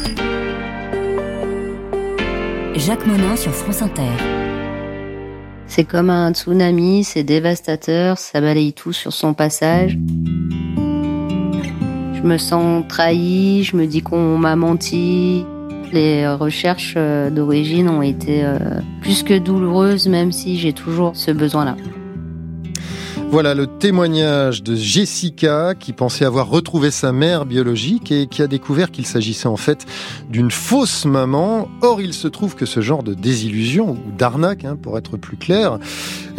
Speaker 2: Jacques Monin sur France Inter.
Speaker 8: C'est comme un tsunami, c'est dévastateur, ça balaye tout sur son passage. Je me sens trahi, je me dis qu'on m'a menti. Les recherches euh, d'origine ont été euh, plus que douloureuses, même si j'ai toujours ce besoin-là.
Speaker 6: Voilà le témoignage de Jessica qui pensait avoir retrouvé sa mère biologique et qui a découvert qu'il s'agissait en fait d'une fausse maman. Or, il se trouve que ce genre de désillusion ou d'arnaque, hein, pour être plus clair,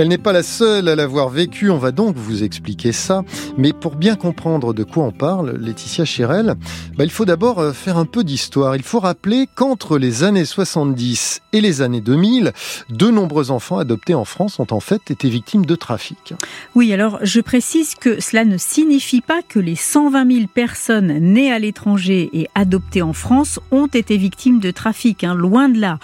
Speaker 6: elle n'est pas la seule à l'avoir vécu. On va donc vous expliquer ça. Mais pour bien comprendre de quoi on parle, Laetitia Chérel, bah, il faut d'abord euh, faire un peu d'histoire. Il faut rappeler qu'entre les années 70 et les années 2000, de nombreux enfants adoptés en France ont en fait été victimes de trafic.
Speaker 7: Oui, alors je précise que cela ne signifie pas que les 120 000 personnes nées à l'étranger et adoptées en France ont été victimes de trafic, hein, loin de là.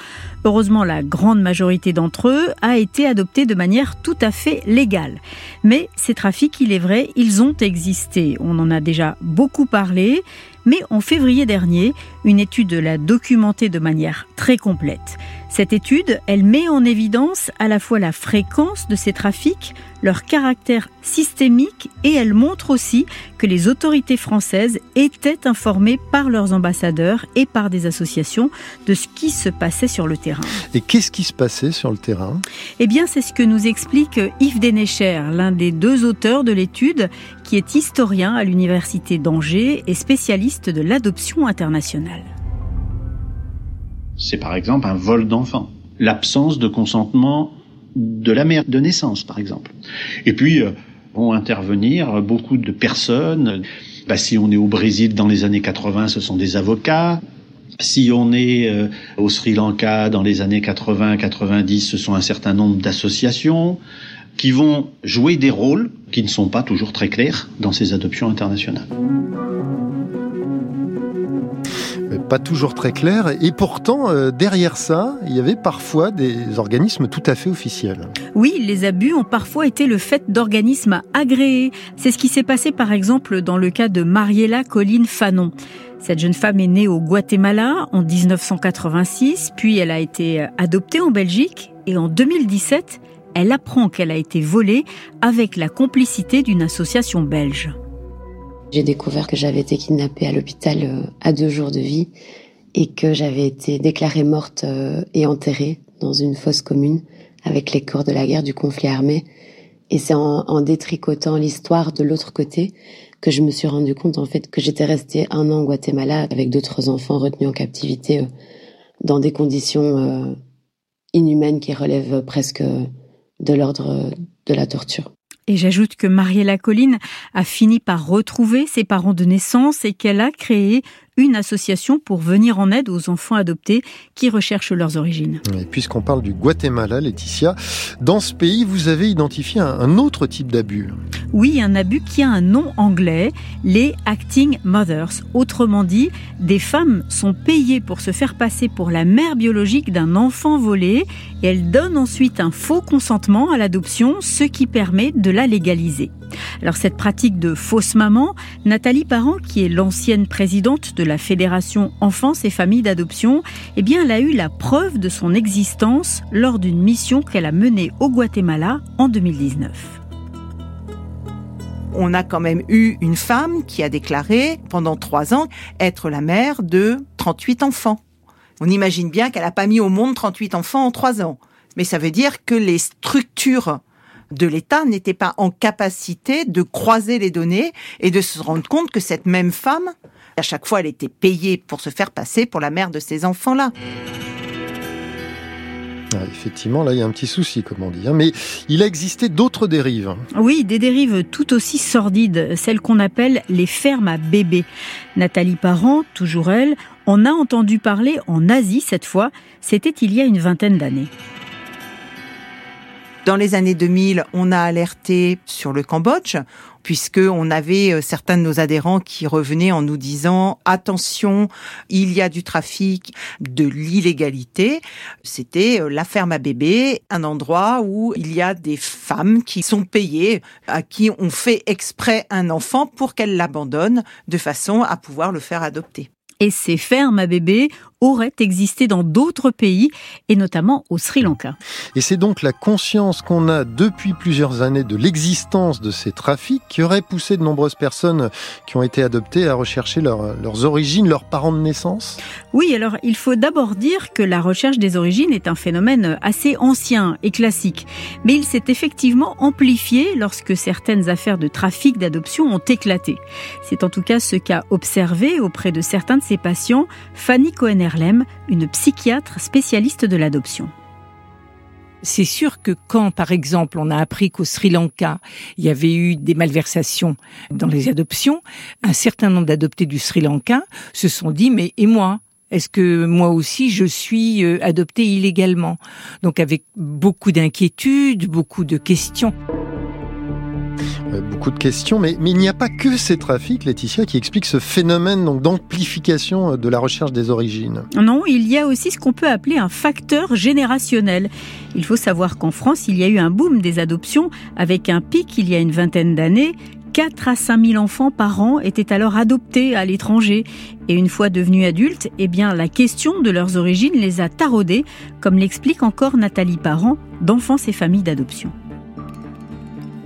Speaker 7: Heureusement, la grande majorité d'entre eux a été adoptée de manière tout à fait légale. Mais ces trafics, il est vrai, ils ont existé. On en a déjà beaucoup parlé. Mais en février dernier, une étude l'a documenté de manière très complète. Cette étude, elle met en évidence à la fois la fréquence de ces trafics, leur caractère systémique et elle montre aussi que les autorités françaises étaient informées par leurs ambassadeurs et par des associations de ce qui se passait sur le terrain.
Speaker 6: Et qu'est-ce qui se passait sur le terrain?
Speaker 7: Eh bien, c'est ce que nous explique Yves Dénécher, l'un des deux auteurs de l'étude, qui est historien à l'Université d'Angers et spécialiste de l'adoption internationale.
Speaker 9: C'est par exemple un vol d'enfant, l'absence de consentement de la mère de naissance, par exemple. Et puis, euh, vont intervenir beaucoup de personnes. Bah, si on est au Brésil dans les années 80, ce sont des avocats. Si on est euh, au Sri Lanka dans les années 80-90, ce sont un certain nombre d'associations qui vont jouer des rôles qui ne sont pas toujours très clairs dans ces adoptions internationales
Speaker 6: pas toujours très clair. Et pourtant, euh, derrière ça, il y avait parfois des organismes tout à fait officiels.
Speaker 7: Oui, les abus ont parfois été le fait d'organismes agréés. C'est ce qui s'est passé par exemple dans le cas de Mariella Colline Fanon. Cette jeune femme est née au Guatemala en 1986, puis elle a été adoptée en Belgique et en 2017, elle apprend qu'elle a été volée avec la complicité d'une association belge.
Speaker 8: J'ai découvert que j'avais été kidnappée à l'hôpital euh, à deux jours de vie et que j'avais été déclarée morte euh, et enterrée dans une fosse commune avec les corps de la guerre du conflit armé.
Speaker 10: Et c'est en, détricotant l'histoire de l'autre côté que je me suis rendu compte en fait que j'étais restée un an au Guatemala avec d'autres enfants retenus en captivité euh, dans des conditions inhumaines qui relèvent presque de l'ordre de la torture.
Speaker 7: Et j'ajoute que Mariella Colline a fini par retrouver ses parents de naissance et qu'elle a créé une association pour venir en aide aux enfants adoptés qui recherchent leurs origines.
Speaker 6: Et puisqu'on parle du Guatemala, Laetitia, dans ce pays, vous avez identifié un autre type d'abus.
Speaker 7: Oui, un abus qui a un nom anglais, les acting mothers. Autrement dit, des femmes sont payées pour se faire passer pour la mère biologique d'un enfant volé et elles donnent ensuite un faux consentement à l'adoption, ce qui permet de la légaliser. Alors cette pratique de fausse maman, Nathalie Parent, qui est l'ancienne présidente de la Fédération Enfance et Familles d'Adoption, eh bien elle a eu la preuve de son existence lors d'une mission qu'elle a menée au Guatemala en 2019
Speaker 11: on a quand même eu une femme qui a déclaré pendant trois ans être la mère de 38 enfants. On imagine bien qu'elle n'a pas mis au monde 38 enfants en trois ans. Mais ça veut dire que les structures de l'État n'était pas en capacité de croiser les données et de se rendre compte que cette même femme, à chaque fois, elle était payée pour se faire passer pour la mère de ces enfants-là.
Speaker 6: Ah, effectivement, là, il y a un petit souci, comme on dit. Hein. Mais il a existé d'autres dérives.
Speaker 7: Oui, des dérives tout aussi sordides, celles qu'on appelle les fermes à bébés. Nathalie Parent, toujours elle, en a entendu parler en Asie cette fois. C'était il y a une vingtaine d'années.
Speaker 11: Dans les années 2000, on a alerté sur le Cambodge puisque on avait euh, certains de nos adhérents qui revenaient en nous disant attention, il y a du trafic, de l'illégalité. C'était euh, la ferme à bébé, un endroit où il y a des femmes qui sont payées, à qui on fait exprès un enfant pour qu'elles l'abandonnent de façon à pouvoir le faire adopter.
Speaker 7: Et ces fermes à bébés aurait existé dans d'autres pays, et notamment au Sri Lanka.
Speaker 6: Et c'est donc la conscience qu'on a depuis plusieurs années de l'existence de ces trafics qui aurait poussé de nombreuses personnes qui ont été adoptées à rechercher leurs origines, leurs parents de naissance?
Speaker 7: Oui, alors il faut d'abord dire que la recherche des origines est un phénomène assez ancien et classique, mais il s'est effectivement amplifié lorsque certaines affaires de trafic d'adoption ont éclaté. C'est en tout cas ce qu'a observé auprès de certains de ses patients Fanny Cohen une psychiatre spécialiste de l'adoption.
Speaker 12: C'est sûr que quand, par exemple, on a appris qu'au Sri Lanka, il y avait eu des malversations dans les adoptions, un certain nombre d'adoptés du Sri Lanka se sont dit, mais et moi? Est-ce que moi aussi je suis euh, adopté illégalement? Donc avec beaucoup d'inquiétudes, beaucoup de questions.
Speaker 6: Euh, beaucoup de questions, mais, il n'y a pas que ces trafics, Laetitia, qui expliquent ce phénomène d'amplification euh, de la recherche des origines.
Speaker 7: Non, il y a aussi ce qu'on peut appeler un facteur générationnel. Il faut savoir qu'en France, il y a eu un boom des adoptions avec un pic il y a une vingtaine d'années 4 à 5 000 enfants par an étaient alors adoptés à l'étranger. Et une fois devenus adultes, eh bien, la question de leurs origines les a taraudés, comme l'explique encore Nathalie Parent d'Enfance et Familles d'Adoption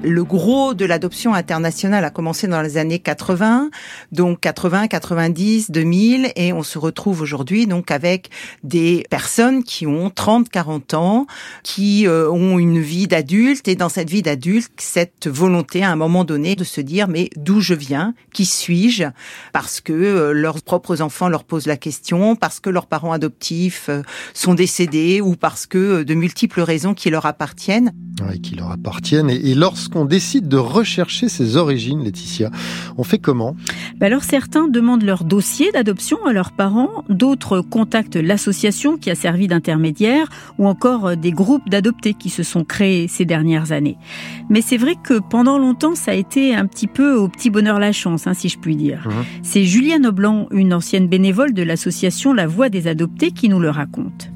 Speaker 11: le gros de l'adoption internationale a commencé dans les années 80, donc 80, 90, 2000, et on se retrouve aujourd'hui donc avec des personnes qui ont 30, 40 ans, qui euh, ont une vie d'adulte, et dans cette vie d'adulte, cette volonté à un moment donné de se dire mais d'où je viens, qui suis-je, parce que euh, leurs propres enfants leur posent la question, parce que leurs parents adoptifs euh, sont décédés, ou parce que de multiples raisons qui leur appartiennent.
Speaker 6: Oui, qui leur appartiennent, et, et lorsque qu'on décide de rechercher ses origines, Laetitia, on fait comment?
Speaker 7: Bah Alors certains demandent leur dossier d'adoption à leurs parents, d'autres contactent l'association qui a servi d'intermédiaire ou encore euh, des groupes d'adoptés qui se sont créés ces dernières années. Mais c'est vrai que pendant longtemps, ça a été un petit peu au petit bonheur la chance, hein, si je puis dire. Mmh. C'est Juliane Oblan, une ancienne bénévole de l'association La Voix des Adoptés, qui nous le raconte.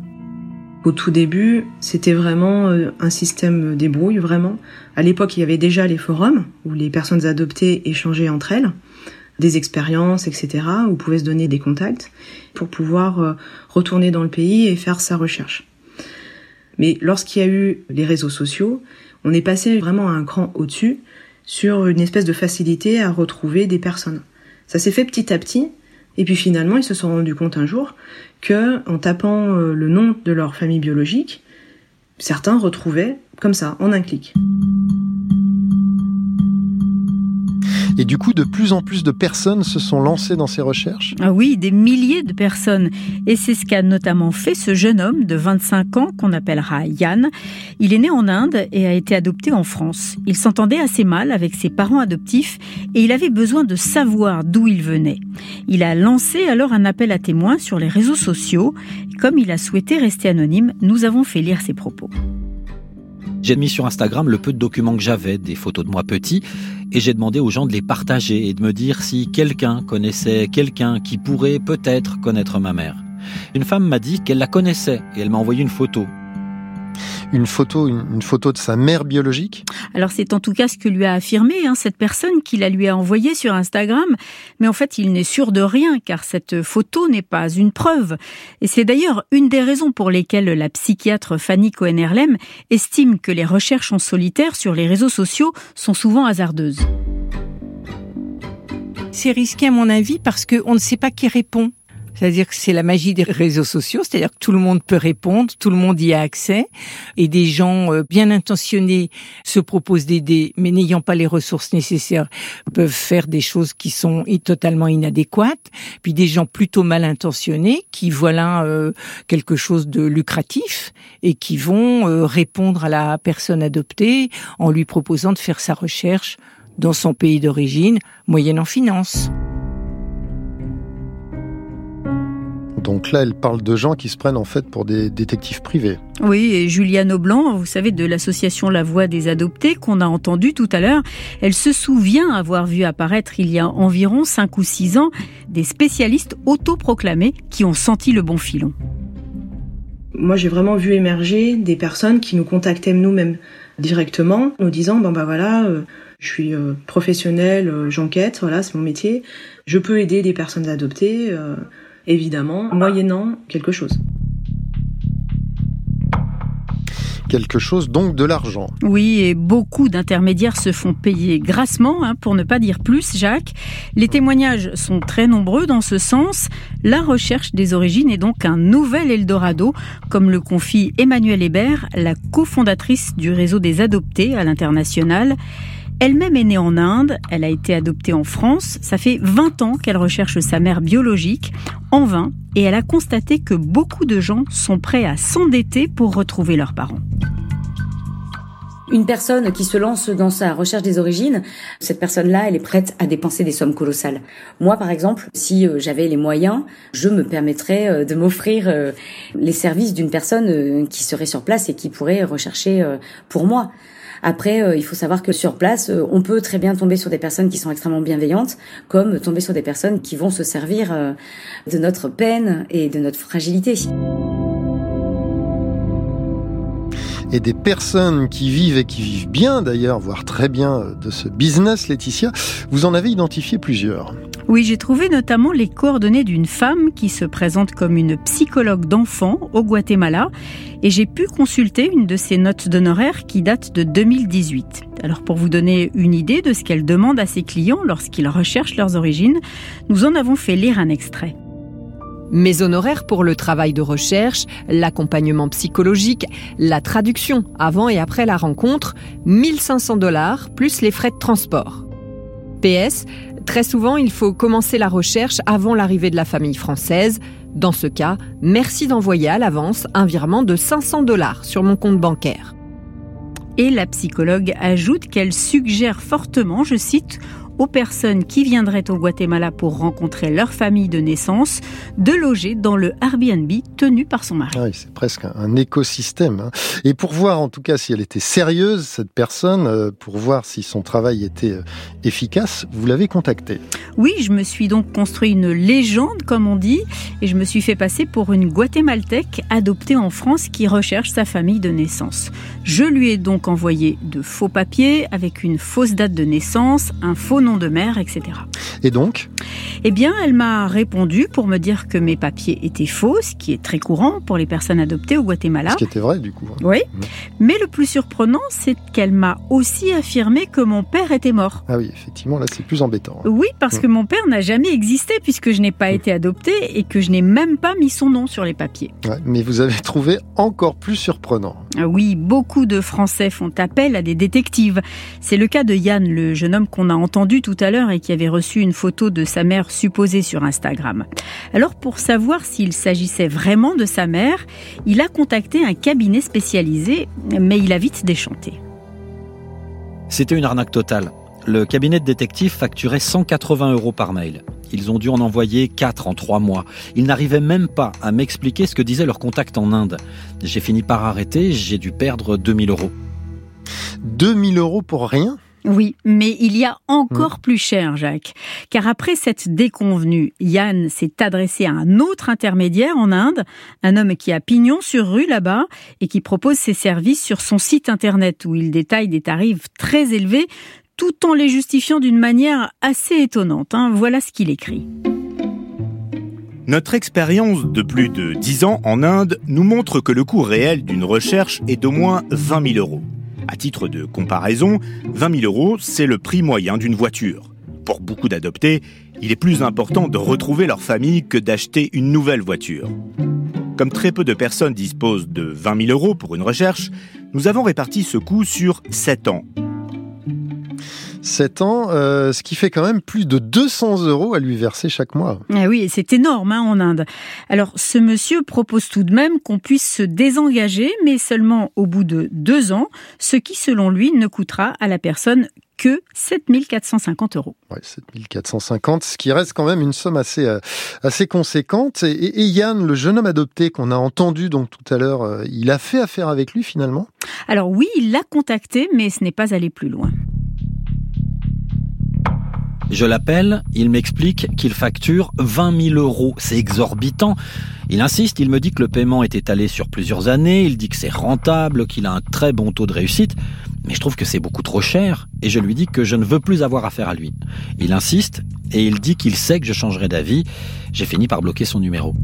Speaker 13: Au tout début, c'était vraiment euh, un système débrouille, vraiment. À l'époque, il y avait déjà les forums où les personnes adoptées échangeaient entre elles des expériences, etc., où pouvaient se donner des contacts pour pouvoir euh, retourner dans le pays et faire sa recherche. Mais lorsqu'il y a eu les réseaux sociaux, on est passé vraiment à un cran au-dessus sur une espèce de facilité à retrouver des personnes. Ça s'est fait petit à petit, et puis finalement, ils se sont rendus compte un jour que, en tapant euh, le nom de leur famille biologique, certains retrouvaient comme ça, en un clic.
Speaker 6: Et du coup, de plus en plus de personnes se sont lancées dans ces recherches?
Speaker 7: Ah oui, des milliers de personnes. Et c'est ce qu'a notamment fait ce jeune homme de 25 ans qu'on appellera Yann. Il est né en Inde et a été adopté en France. Il s'entendait assez mal avec ses parents adoptifs et il avait besoin de savoir d'où il venait. Il a lancé alors un appel à témoins sur les réseaux sociaux. Comme il a souhaité rester anonyme, nous avons fait lire ses propos.
Speaker 14: J'ai mis sur Instagram le peu de documents que j'avais, des photos de moi petit, et j'ai demandé aux gens de les partager et de me dire si quelqu'un connaissait quelqu'un qui pourrait peut-être connaître ma mère. Une femme m'a dit qu'elle la connaissait et elle m'a envoyé une photo
Speaker 6: une photo, une, photo de sa mère biologique
Speaker 7: Alors c'est en tout cas ce que lui a affirmé hein, cette personne qui la lui a envoyée sur Instagram. Mais en fait, il n'est sûr de rien car cette photo n'est pas une preuve. Et c'est d'ailleurs une des raisons pour lesquelles la psychiatre Fanny Cohen-Erlem estime que les recherches en solitaire sur les réseaux sociaux sont souvent hasardeuses.
Speaker 12: C'est risqué à mon avis parce qu'on ne sait pas qui répond. C'est-à-dire que c'est la magie des réseaux sociaux, c'est-à-dire que tout le monde peut répondre, tout le monde y a accès, et des gens euh, bien intentionnés se proposent d'aider, mais n'ayant pas les ressources nécessaires, peuvent faire des choses qui sont totalement inadéquates. Puis des gens plutôt mal intentionnés qui voient là euh, quelque chose de lucratif et qui vont euh, répondre à la personne adoptée en lui proposant de faire sa recherche dans son pays d'origine, moyennant finance.
Speaker 6: Donc là, elle parle de gens qui se prennent en fait pour des détectives privés.
Speaker 7: Oui, et Juliane Aublanc, vous savez, de l'association La Voix des Adoptés qu'on a entendu tout à l'heure, elle se souvient avoir vu apparaître il y a environ 5 ou 6 ans des spécialistes autoproclamés qui ont senti le bon filon.
Speaker 13: Moi, j'ai vraiment vu émerger des personnes qui nous contactaient nous-mêmes directement, nous disant, bon bah voilà, euh, je suis euh, professionnel, euh, j'enquête, voilà, c'est mon métier, je peux aider des personnes adoptées évidemment, moyennant quelque chose.
Speaker 6: quelque chose, donc de l'argent.
Speaker 7: Oui, et beaucoup d'intermédiaires se font payer grassement, hein, pour ne pas dire plus, Jacques. Les témoignages sont très nombreux dans ce sens. La recherche des origines est donc un nouvel Eldorado, comme le confie Emmanuelle Hébert, la cofondatrice du réseau des adoptés à l'international. Elle-même est née en Inde, elle a été adoptée en France, ça fait 20 ans qu'elle recherche sa mère biologique, en vain, et elle a constaté que beaucoup de gens sont prêts à s'endetter pour retrouver leurs parents.
Speaker 15: Une personne qui se lance dans sa recherche des origines, cette personne-là, elle est prête à dépenser des sommes colossales. Moi, par exemple, si euh, j'avais les moyens, je me permettrais euh, de m'offrir euh, les services d'une personne qui serait sur place et qui pourrait rechercher pour moi. Après, euh, il faut savoir que sur place, euh, on peut très bien tomber sur des personnes qui sont extrêmement bienveillantes, comme tomber sur des personnes qui vont se servir euh, de notre peine et de notre fragilité.
Speaker 6: et des personnes qui vivent et qui vivent bien d'ailleurs, voire très bien de ce business, Laetitia, vous en avez identifié plusieurs.
Speaker 7: Oui, j'ai trouvé notamment les coordonnées d'une femme qui se présente comme une psychologue d'enfants au Guatemala et j'ai pu consulter une de ses notes d'honoraires qui date de 2018. Alors pour vous donner une idée de ce qu'elle demande à ses clients lorsqu'ils recherchent leurs origines, nous en avons fait lire un extrait.
Speaker 16: Mes honoraires pour le travail de recherche, l'accompagnement psychologique, la traduction avant et après la rencontre, 1500 dollars plus les frais de transport. PS, Très souvent, il faut commencer la recherche avant l'arrivée de la famille française. Dans ce cas, merci d'envoyer à l'avance un virement de 500 dollars sur mon compte bancaire.
Speaker 7: Et la psychologue ajoute qu'elle suggère fortement, je cite, aux personnes qui viendraient au Guatemala pour rencontrer leur famille de naissance de loger dans le Airbnb tenu par son mari.
Speaker 6: Ah c'est presque un écosystème. Hein. Et pour voir en tout cas si elle était sérieuse, cette personne, euh, pour voir si son travail était euh, efficace, vous l'avez contactée.
Speaker 7: Oui, je me suis donc construit une légende, comme on dit, et je me suis fait passer pour une guatémaltèque adoptée en France qui recherche sa famille de naissance. Je lui ai donc envoyé de faux papiers avec une fausse date de naissance, un faux nom de mère, etc.
Speaker 6: Et donc?
Speaker 7: Eh bien, elle m'a répondu pour me dire que mes papiers étaient faux, ce qui est très courant pour les personnes adoptées au Guatemala.
Speaker 6: Ce qui était vrai, du coup. hein.
Speaker 7: Oui, mais le plus surprenant, c'est qu'elle m'a aussi affirmé que mon père était mort.
Speaker 6: Ah oui, effectivement, là, c'est plus embêtant. hein.
Speaker 7: Oui, parce que mon père n'a jamais existé puisque je n'ai pas été adoptée et que je n'ai même pas mis son nom sur les papiers.
Speaker 6: Ouais, mais vous avez trouvé encore plus surprenant.
Speaker 7: Ah Oui, beaucoup de Français font appel à des détectives. C'est le cas de Yann, le jeune homme qu'on a entendu tout à l'heure et qui avait reçu une photo de sa mère supposée sur Instagram. Alors pour savoir s'il s'agissait vraiment de sa mère, il a contacté un cabinet spécialisé, mais il a vite déchanté.
Speaker 14: C'était une arnaque totale. Le cabinet de détectives facturait 180 euros par mail. Ils ont dû en envoyer 4 en 3 mois. Ils n'arrivaient même pas à m'expliquer ce que disait leur contact en Inde. J'ai fini par arrêter, j'ai dû perdre 2000 euros.
Speaker 6: 2000 euros pour rien?
Speaker 7: Oui, mais il y a encore plus cher, Jacques. Car après cette déconvenue, Yann s'est adressé à un autre intermédiaire en Inde, un homme qui a pignon sur rue là-bas et qui propose ses services sur son site internet où il détaille des tarifs très élevés tout en les justifiant d'une manière assez étonnante. hein. Voilà ce qu'il écrit.
Speaker 17: Notre expérience de plus de 10 ans en Inde nous montre que le coût réel d'une recherche est d'au moins 20 000 euros. À titre de comparaison, 20 000 euros, c'est le prix moyen d'une voiture. Pour beaucoup d'adoptés, il est plus important de retrouver leur famille que d'acheter une nouvelle voiture. Comme très peu de personnes disposent de 20 000 euros pour une recherche, nous avons réparti ce coût sur 7 ans.
Speaker 6: 7 ans, euh, ce qui fait quand même plus de 200 euros à lui verser chaque mois.
Speaker 7: Ah oui, c'est énorme hein, en Inde. Alors, ce monsieur propose tout de même qu'on puisse se désengager, mais seulement au bout de deux ans, ce qui, selon lui, ne coûtera à la personne que 7450 euros.
Speaker 6: Ouais, 7450, ce qui reste quand même une somme assez, euh, assez conséquente. Et, et- et Yann, le jeune homme adopté qu'on a entendu donc tout à l'heure, euh, il a fait affaire avec lui finalement?
Speaker 7: Alors oui, il l'a contacté, mais ce n'est pas allé plus loin.
Speaker 14: Je l'appelle, il m'explique qu'il facture 20 000 euros. C'est exorbitant. Il insiste, il me dit que le paiement est étalé sur plusieurs années, il dit que c'est rentable, qu'il a un très bon taux de réussite, mais je trouve que c'est beaucoup trop cher et je lui dis que je ne veux plus avoir affaire à lui. Il insiste et il dit qu'il sait que je changerai d'avis. J'ai fini par bloquer son numéro.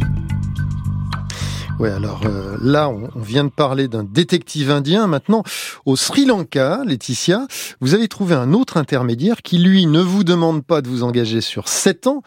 Speaker 6: Ouais, alors euh, là, on, vient de parler d'un détective indien. Maintenant, au Sri Lanka, Laetitia, vous avez trouvé un autre intermédiaire qui, lui, ne vous demande pas de vous engager sur 7 ans,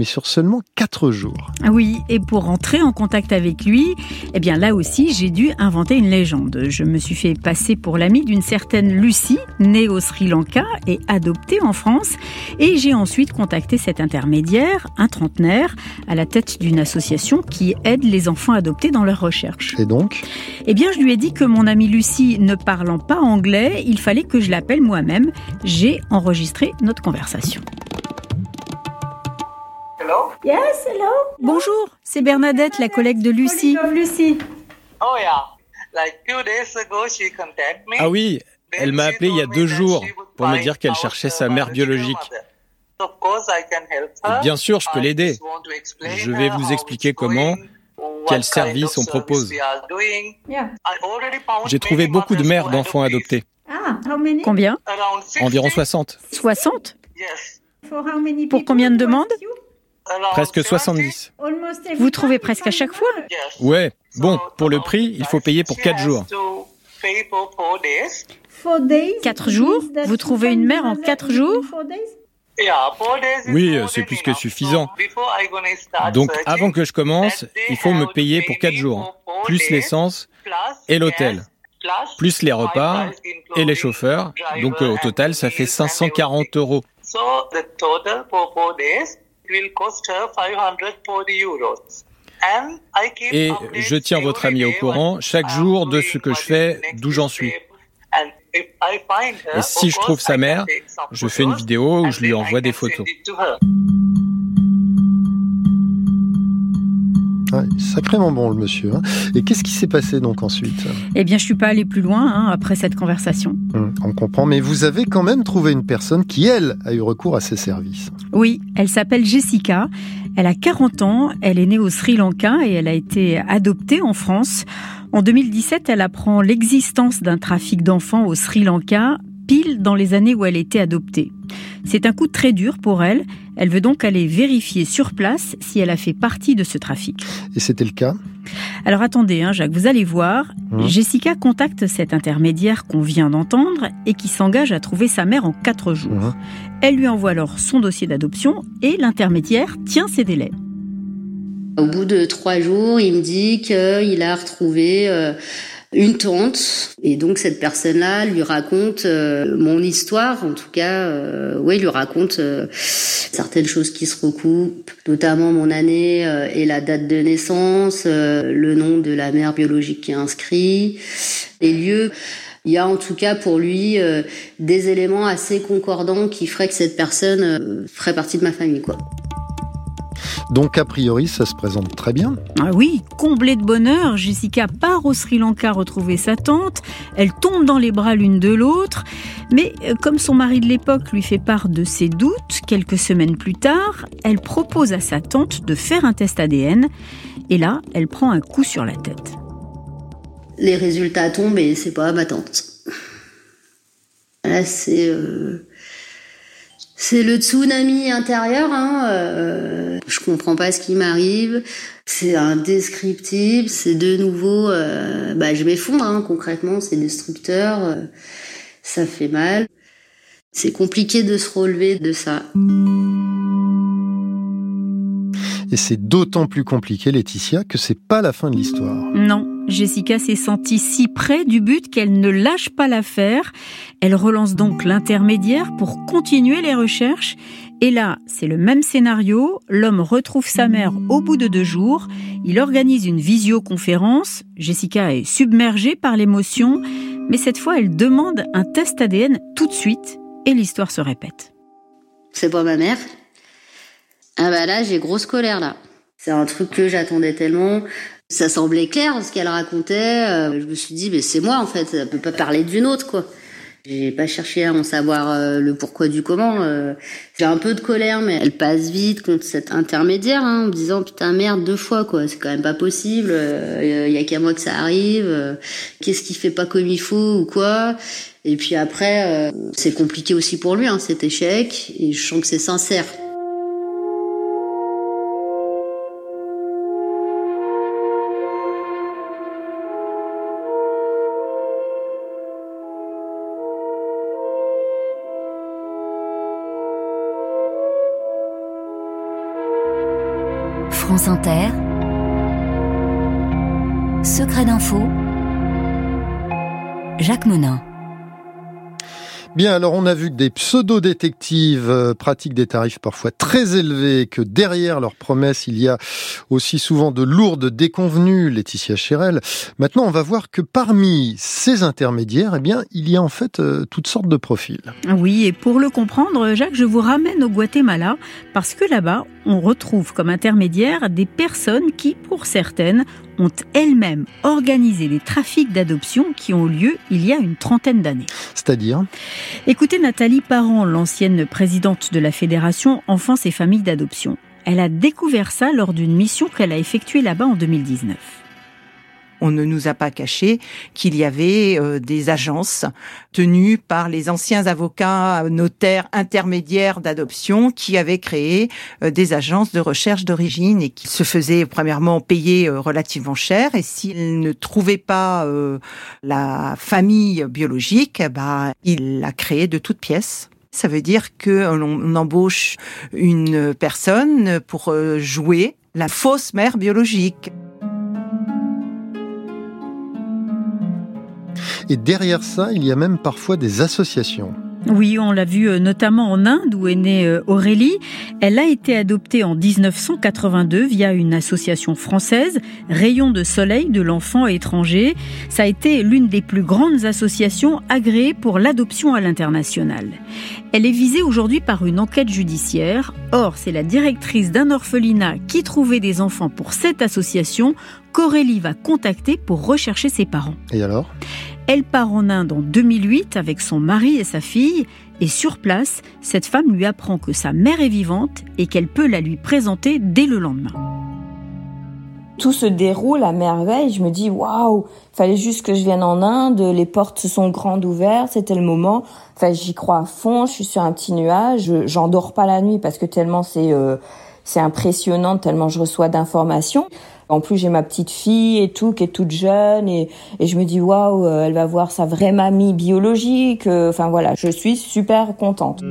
Speaker 6: mais sur seulement 4 jours.
Speaker 7: Ah Oui, et pour entrer en contact avec lui, eh bien là aussi, j'ai dû inventer une légende. Je me suis fait passer pour l'amie d'une certaine Lucie, née au Sri Lanka et adoptée en France, et j'ai ensuite contacté cet intermédiaire, un trentenaire, à la tête d'une association qui aide les enfants adoptés dans leurs recherches.
Speaker 6: Et donc?
Speaker 7: Eh bien, je lui ai dit que mon amie Lucie ne parlant pas anglais, il fallait que je l'appelle moi-même. J'ai enregistré notre conversation.
Speaker 18: Hello?
Speaker 7: Yes, hello. Bonjour, c'est Bernadette, la collègue de Lucie. Lucie.
Speaker 18: Oh yeah. Like few days ago, she contacted me.
Speaker 19: Ah oui, elle m'a appelé il y a deux jours pour me dire qu'elle cherchait sa mère biologique.
Speaker 18: So of course I can help
Speaker 19: Et
Speaker 18: her.
Speaker 19: bien sûr, je peux l'aider. Je vais vous
Speaker 18: how
Speaker 19: expliquer comment,
Speaker 18: going, what
Speaker 19: quel
Speaker 18: kind
Speaker 19: service
Speaker 18: of
Speaker 19: on propose. J'ai trouvé
Speaker 18: many
Speaker 19: beaucoup de mères d'enfants adoptés,
Speaker 7: Combien?
Speaker 18: Around 60.
Speaker 19: environ 60,
Speaker 7: 60
Speaker 18: Yes.
Speaker 7: Pour combien de demandes?
Speaker 19: Presque 70.
Speaker 7: Vous trouvez presque à chaque fois
Speaker 19: Ouais, bon, pour le prix, il faut payer pour 4 jours.
Speaker 18: to pay for four days.
Speaker 7: 4 jours Vous trouvez une mère en 4 jours
Speaker 19: Oui, c'est plus que suffisant. Donc avant que je commence, il faut me payer pour 4 jours, plus l'essence et l'hôtel, plus les repas et les chauffeurs. Donc au total, ça fait 540 euros.
Speaker 18: So the total for four days will cost her 540 euros. And I keep
Speaker 19: Et je tiens votre ami au courant chaque jour de ce que je
Speaker 18: is
Speaker 19: fais, d'où j'en suis. Et si je trouve sa mère, je fais une vidéo où
Speaker 18: and
Speaker 19: je lui envoie des photos.
Speaker 6: Ouais, sacrément bon le monsieur. hein. Et qu'est-ce qui s'est passé donc ensuite?
Speaker 7: Eh bien, je suis pas allée plus loin hein, après cette conversation.
Speaker 6: Hum, On comprend, mais vous avez quand même trouvé une personne qui, elle, a eu recours à ces services.
Speaker 7: Oui, elle s'appelle Jessica. Elle a 40 ans, elle est née au Sri Lanka et elle a été adoptée en France. En 2017, elle apprend l'existence d'un trafic d'enfants au Sri Lanka. Pile dans les années où elle était adoptée. C'est un coup très dur pour elle. Elle veut donc aller vérifier sur place si elle a fait partie de ce trafic.
Speaker 6: Et c'était le cas?
Speaker 7: Alors attendez, hein, Jacques, vous allez voir. Mmh. Jessica contacte cet intermédiaire qu'on vient d'entendre et qui s'engage à trouver sa mère en quatre jours. Mmh. Elle lui envoie alors son dossier d'adoption et l'intermédiaire tient ses délais.
Speaker 8: Au bout de trois jours, il me dit qu'il a retrouvé euh, une tante. Et donc cette personne-là lui raconte euh, mon histoire. En tout cas euh, oui lui raconte euh, certaines choses qui se recoupent notamment mon année et la date de naissance le nom de la mère biologique qui est inscrit les lieux. Il y a en tout cas pour lui des éléments assez concordants qui feraient que cette personne ferait partie de ma famille quoi.
Speaker 6: Donc a priori, ça se présente très bien.
Speaker 7: Ah oui, comblée de bonheur, Jessica part au Sri Lanka retrouver sa tante. Elle tombe dans les bras l'une de l'autre. Mais euh, comme son mari de l'époque lui fait part de ses doutes, quelques semaines plus tard, elle propose à sa tante de faire un test ADN. Et là, elle prend un coup sur la tête.
Speaker 8: Les résultats tombent et c'est pas ma tante. Là, c'est euh, c'est le tsunami intérieur. Hein, euh, je comprends pas ce qui m'arrive. C'est indescriptible. C'est de nouveau. Euh, bah, je m'effondre. Hein, concrètement, c'est destructeur. Euh, ça fait mal. C'est compliqué de se relever de ça.
Speaker 6: Et c'est d'autant plus compliqué, Laetitia, que c'est pas la fin de l'histoire.
Speaker 7: Non, Jessica s'est sentie si près du but qu'elle ne lâche pas l'affaire. Elle relance donc l'intermédiaire pour continuer les recherches. Et là, c'est le même scénario. L'homme retrouve sa mère au bout de deux jours. Il organise une visioconférence. Jessica est submergée par l'émotion. Mais cette fois, elle demande un test ADN tout de suite. Et l'histoire se répète.
Speaker 8: C'est pas ma mère Ah bah là, j'ai grosse colère là. C'est un truc que j'attendais tellement. Ça semblait clair ce qu'elle racontait. Euh, je me suis dit, mais c'est moi en fait, ça peut pas parler d'une autre quoi. J'ai pas cherché à en savoir euh, le pourquoi du comment. Euh. J'ai un peu de colère, mais elle passe vite contre cet intermédiaire, hein, en me disant putain merde deux fois quoi, c'est quand même pas possible. Il y a qu'à moi que ça arrive. Qu'est-ce qui fait pas comme il faut ou quoi Et puis après, c'est compliqué aussi pour lui hein, cet échec. Et je sens que c'est sincère.
Speaker 2: France Inter, Secret d'info, Jacques Monin.
Speaker 6: Bien, alors on a vu que des pseudo-détectives euh, pratiquent des tarifs parfois très élevés, que derrière leurs promesses, il y a aussi souvent de lourdes déconvenues, Laetitia Chérel. Maintenant, on va voir que parmi ces intermédiaires, eh bien, il y a en fait euh, toutes sortes de profils.
Speaker 7: Oui, et pour le comprendre, Jacques, je vous ramène au Guatemala, parce que là-bas, on retrouve comme intermédiaires des personnes qui, pour certaines, ont elles-mêmes organisé des trafics d'adoption qui ont lieu il y a une trentaine d'années.
Speaker 6: C'est-à-dire
Speaker 7: Écoutez Nathalie Parent, l'ancienne présidente de la Fédération Enfance et Familles d'Adoption. Elle a découvert ça lors d'une mission qu'elle a effectuée là-bas en 2019
Speaker 11: on ne nous a pas caché qu'il y avait euh, des agences tenues par les anciens avocats, notaires, intermédiaires d'adoption qui avaient créé euh, des agences de recherche d'origine et qui se faisaient premièrement payer euh, relativement cher et s'ils ne trouvaient pas la famille biologique, bah, ils la créaient de toutes pièces. Ça veut dire qu'on embauche une personne pour jouer la fausse mère biologique.
Speaker 6: Et derrière ça, il y a même parfois des associations.
Speaker 7: Oui, on l'a vu euh, notamment en Inde où est née euh, Aurélie. Elle a été adoptée en 1982 via une association française, Rayon de Soleil de l'enfant étranger. Ça a été l'une des plus grandes associations agréées pour l'adoption à l'international. Elle est visée aujourd'hui par une enquête judiciaire. Or, c'est la directrice d'un orphelinat qui trouvait des enfants pour cette association qu'Aurélie va contacter pour rechercher ses parents.
Speaker 6: Et alors?
Speaker 7: Elle part en Inde en 2008 avec son mari et sa fille, et sur place, cette femme lui apprend que sa mère est vivante et qu'elle peut la lui présenter dès le lendemain.
Speaker 20: tout se déroule à merveille. Je me dis waouh, fallait juste que je vienne en Inde, les portes se sont grandes ouvertes, c'était le moment. Enfin, j'y crois à fond, je suis sur un petit nuage, j'en dors pas la nuit parce que tellement c'est euh, c'est impressionnant, tellement je reçois d'informations. En plus, j'ai ma petite fille et tout qui est toute jeune et, et je me dis waouh, euh, elle va voir sa vraie mamie biologique. Euh, enfin voilà, je suis super contente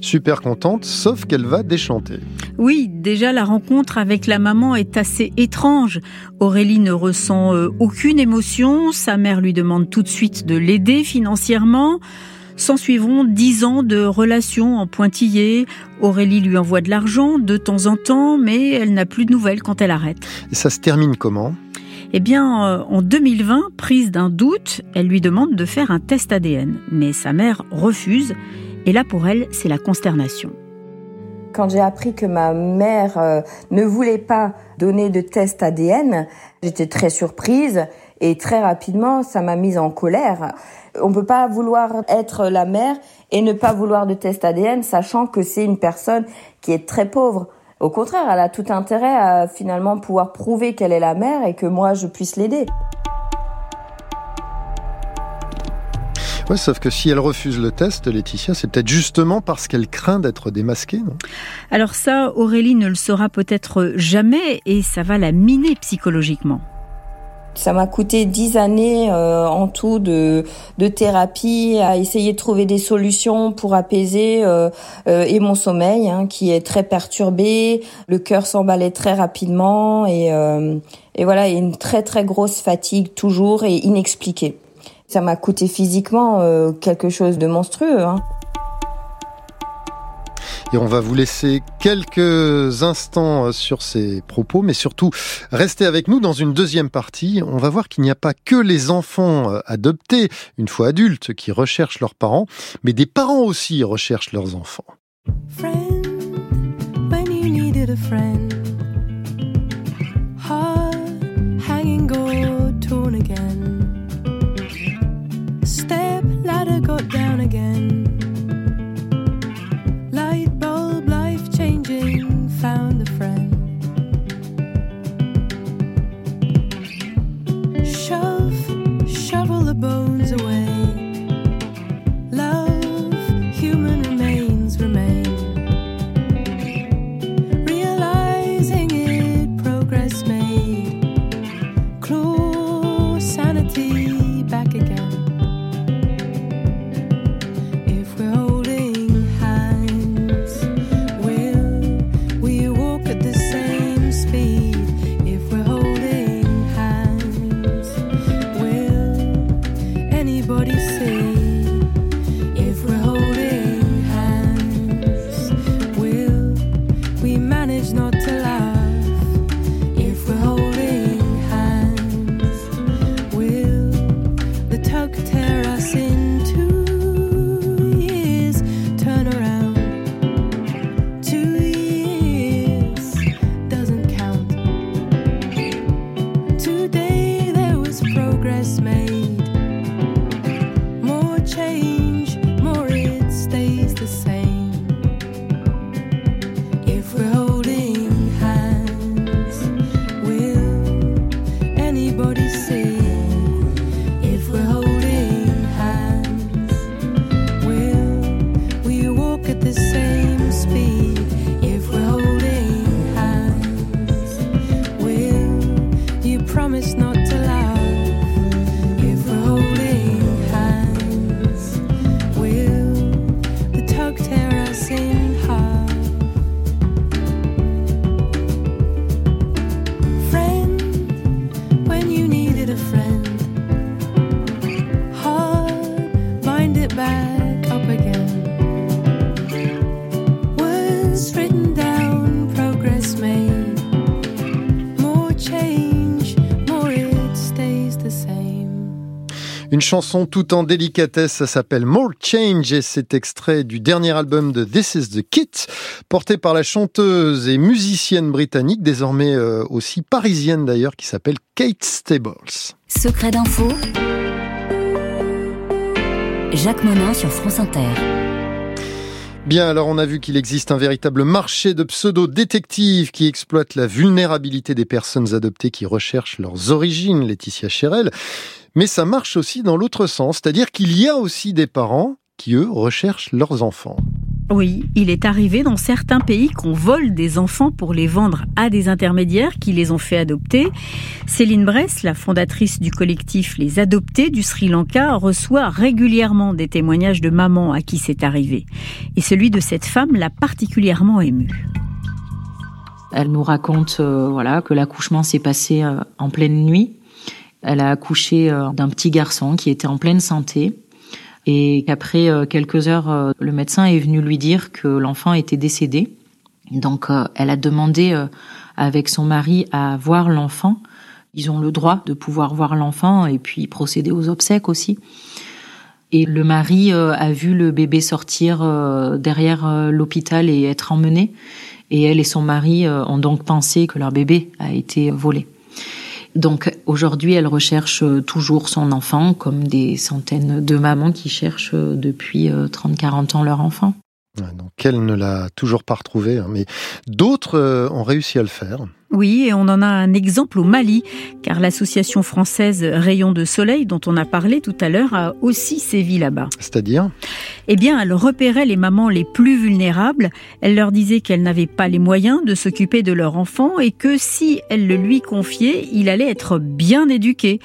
Speaker 21: super contente, sauf qu'elle va déchanter.
Speaker 7: Oui, déjà la rencontre avec la maman est assez étrange. Aurélie ne ressent euh, aucune émotion, sa mère lui demande tout de suite de l'aider financièrement. S'en suivront dix ans de relations en pointillés. Aurélie lui envoie de l'argent de temps en temps, mais elle n'a plus de nouvelles quand elle arrête.
Speaker 21: Et ça se termine comment?
Speaker 7: Eh bien, euh, en 2020, prise d'un doute, elle lui demande de faire un test ADN. Mais sa mère refuse et là, pour elle, c'est la consternation.
Speaker 20: Quand j'ai appris que ma mère euh, ne voulait pas donner de test ADN, j'étais très surprise et très rapidement, ça m'a mise en colère. On peut pas vouloir être la mère et ne pas vouloir de test ADN, sachant que c'est une personne qui est très pauvre. Au contraire, elle a tout intérêt à finalement pouvoir prouver qu'elle est la mère et que moi je puisse l'aider.
Speaker 21: Sauf que si elle refuse le test, Laetitia, c'est peut-être justement parce qu'elle craint d'être démasquée, non?
Speaker 7: Alors ça, Aurélie ne le saura peut-être jamais et ça va la miner psychologiquement.
Speaker 20: Ça m'a coûté dix années euh, en tout de, de thérapie à essayer de trouver des solutions pour apaiser euh, euh, et mon sommeil hein, qui est très perturbé, le cœur s'emballait très rapidement et, et voilà, et une très très grosse fatigue toujours et inexpliquée. Ça m'a coûté physiquement euh, quelque chose de monstrueux. Hein.
Speaker 21: Et on va vous laisser quelques instants euh, sur ces propos, mais surtout restez avec nous dans une deuxième partie. On va voir qu'il n'y a pas que les enfants euh, adoptés, une fois adultes, qui recherchent leurs parents, mais des parents aussi recherchent leurs enfants. again. Light bulb, life changing, found a friend. Shove, shovel the bones away. Une chanson tout en délicatesse, ça s'appelle More Change et c'est extrait du dernier album de This is the Kit, porté par la chanteuse et musicienne britannique, désormais euh, aussi parisienne d'ailleurs, qui s'appelle Kate Stables.
Speaker 2: Secret d'info, Jacques Monin sur France Inter.
Speaker 6: Bien, alors on a vu qu'il existe un véritable marché de pseudo-détectives qui exploitent la vulnérabilité des personnes adoptées qui recherchent leurs origines, Laetitia Chérel. Mais ça marche aussi dans l'autre sens, c'est-à-dire qu'il y a aussi des parents qui, eux, recherchent leurs enfants.
Speaker 7: Oui, il est arrivé dans certains pays qu'on vole des enfants pour les vendre à des intermédiaires qui les ont fait adopter. Céline Bress, la fondatrice du collectif Les Adoptés du Sri Lanka, reçoit régulièrement des témoignages de mamans à qui c'est arrivé. Et celui de cette femme l'a particulièrement émue.
Speaker 22: Elle nous raconte euh, voilà que l'accouchement s'est passé euh, en pleine nuit. Elle a accouché euh, d'un petit garçon qui était en pleine santé et qu'après euh, quelques heures, euh, le médecin est venu lui dire que l'enfant était décédé. Donc elle a demandé avec son mari à voir l'enfant. Ils ont le droit de pouvoir voir l'enfant et puis procéder aux obsèques aussi. Et le mari a vu le bébé sortir derrière l'hôpital et être emmené. Et elle et son mari ont donc pensé que leur bébé a été volé. Donc aujourd'hui, elle recherche euh, toujours son enfant, comme des centaines de mamans qui cherchent euh, depuis 30-40 euh, ans leur enfant.
Speaker 6: Donc elle ne l'a toujours pas retrouvé, hein, mais d'autres ont réussi à le faire.
Speaker 7: Oui, et on en a un exemple au Mali, car l'association française Rayon de Soleil, dont on a parlé tout à l'heure, a aussi sévi là-bas.
Speaker 6: C'est-à-dire?
Speaker 7: Eh bien, elle repérait les mamans les plus vulnérables. Elle leur disait qu'elles n'avaient pas les moyens de s'occuper de leur enfant et que si elle le lui confiait, il allait être bien éduqué.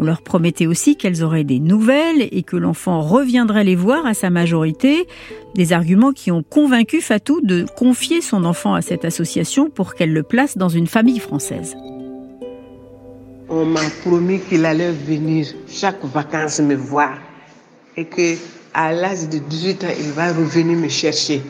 Speaker 7: On leur promettait aussi qu'elles auraient des nouvelles et que l'enfant reviendrait les voir à sa majorité. Des arguments qui ont convaincu Fatou de confier son enfant à cette association pour qu'elle le place dans une famille française.
Speaker 23: On m'a promis qu'il allait venir chaque vacances me voir et que à l'âge de 18 ans, il va revenir me chercher.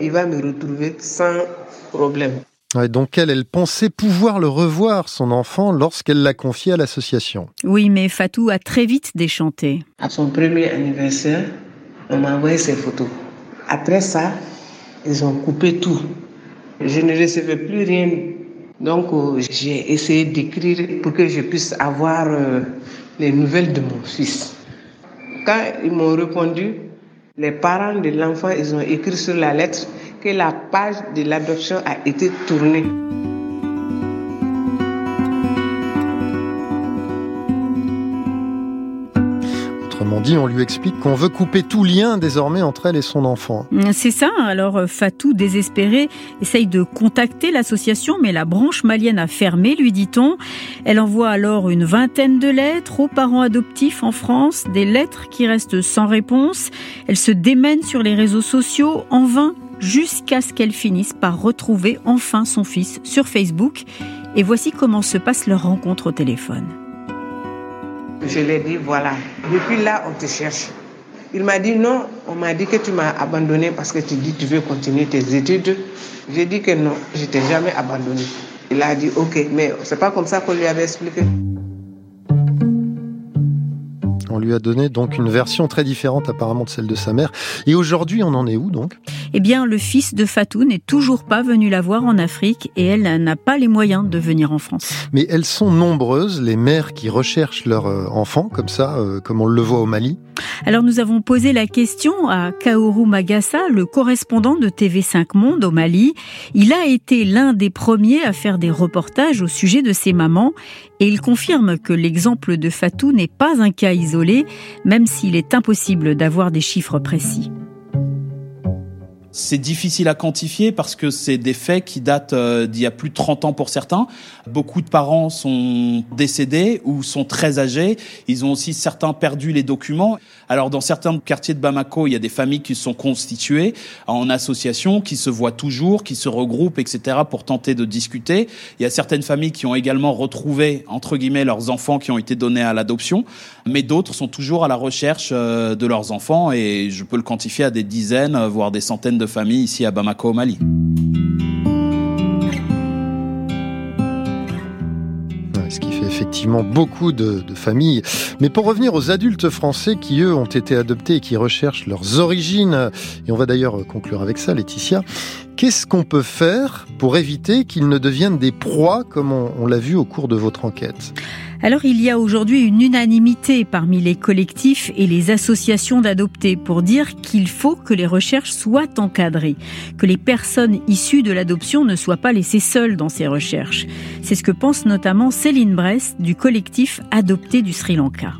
Speaker 23: Il va me retrouver sans problème.
Speaker 6: Donc elle, elle pensait pouvoir le revoir, son enfant, lorsqu'elle l'a confié à l'association?
Speaker 7: Oui, mais Fatou a très vite déchanté.
Speaker 23: À son premier anniversaire, on m'a envoyé ses photos. Après ça, ils ont coupé tout. Je ne recevais plus rien donc, euh, j'ai essayé d'écrire pour que je puisse avoir euh, les nouvelles de mon fils. Quand ils m'ont répondu, les parents de l'enfant, ils ont écrit sur la lettre que la page de l'adoption a été tournée.
Speaker 6: Autrement dit, on lui explique qu'on veut couper tout lien désormais entre elle et son enfant.
Speaker 7: C'est ça. Alors euh, Fatou, désespéré, essaye de contacter l'association, mais la branche malienne a fermé, lui dit-on. Elle envoie alors une vingtaine de lettres aux parents adoptifs en France, des lettres qui restent sans réponse. Elle se démène sur les réseaux sociaux en vain jusqu'à ce qu'elle finisse par retrouver enfin son fils sur Facebook. Et voici comment se passe leur rencontre au téléphone.
Speaker 23: Je lui ai dit, voilà, depuis là, on te cherche. Il m'a dit, non, on m'a dit que tu m'as abandonné parce que tu dis que tu veux continuer tes études. J'ai dit que non, je t'ai jamais abandonné. Il a dit, ok, mais c'est pas comme ça qu'on lui avait expliqué.
Speaker 6: On lui a donné donc une version très différente apparemment de celle de sa mère. Et aujourd'hui, on en est où donc?
Speaker 7: Eh bien, le fils de Fatou n'est toujours pas venu la voir en Afrique et elle n'a pas les moyens de venir en France.
Speaker 6: Mais elles sont nombreuses, les mères qui recherchent leur euh, enfant, comme ça, euh, comme on le voit au Mali.
Speaker 7: Alors nous avons posé la question à Kaoru Magassa, le correspondant de TV5 Monde au Mali. Il a été l'un des premiers à faire des reportages au sujet de ces mamans et il confirme que l'exemple de Fatou n'est pas un cas isolé, même s'il est impossible d'avoir des chiffres précis.
Speaker 24: C'est difficile à quantifier parce que c'est des faits qui datent euh, d'il y a plus de 30 ans pour certains. Beaucoup de parents sont décédés ou sont très âgés. Ils ont aussi certains perdu les documents. Alors dans certains quartiers de Bamako, il y a des familles qui sont constituées en associations, qui se voient toujours, qui se regroupent, etc. pour tenter de discuter. Il y a certaines familles qui ont également retrouvé, entre guillemets, leurs enfants qui ont été donnés à l'adoption. Mais d'autres sont toujours à la recherche euh, de leurs enfants et je peux le quantifier à des dizaines, voire des centaines de famille ici à Bamako au Mali.
Speaker 6: ce qui fait effectivement beaucoup de, de, familles. Mais pour revenir aux adultes français qui, eux, ont été adoptés et qui recherchent leurs origines, et on va d'ailleurs conclure avec ça, Laetitia,
Speaker 25: Qu'est-ce qu'on peut faire pour éviter qu'ils ne deviennent des proies comme on, l'a vu au cours de votre enquête?
Speaker 7: Alors il y a aujourd'hui une unanimité parmi les collectifs et les associations d'adoptés pour dire qu'il faut que les recherches soient encadrées, que les personnes issues de l'adoption ne soient pas laissées seules dans ces recherches. C'est ce que pense notamment Céline Brest du collectif Adopté du Sri Lanka.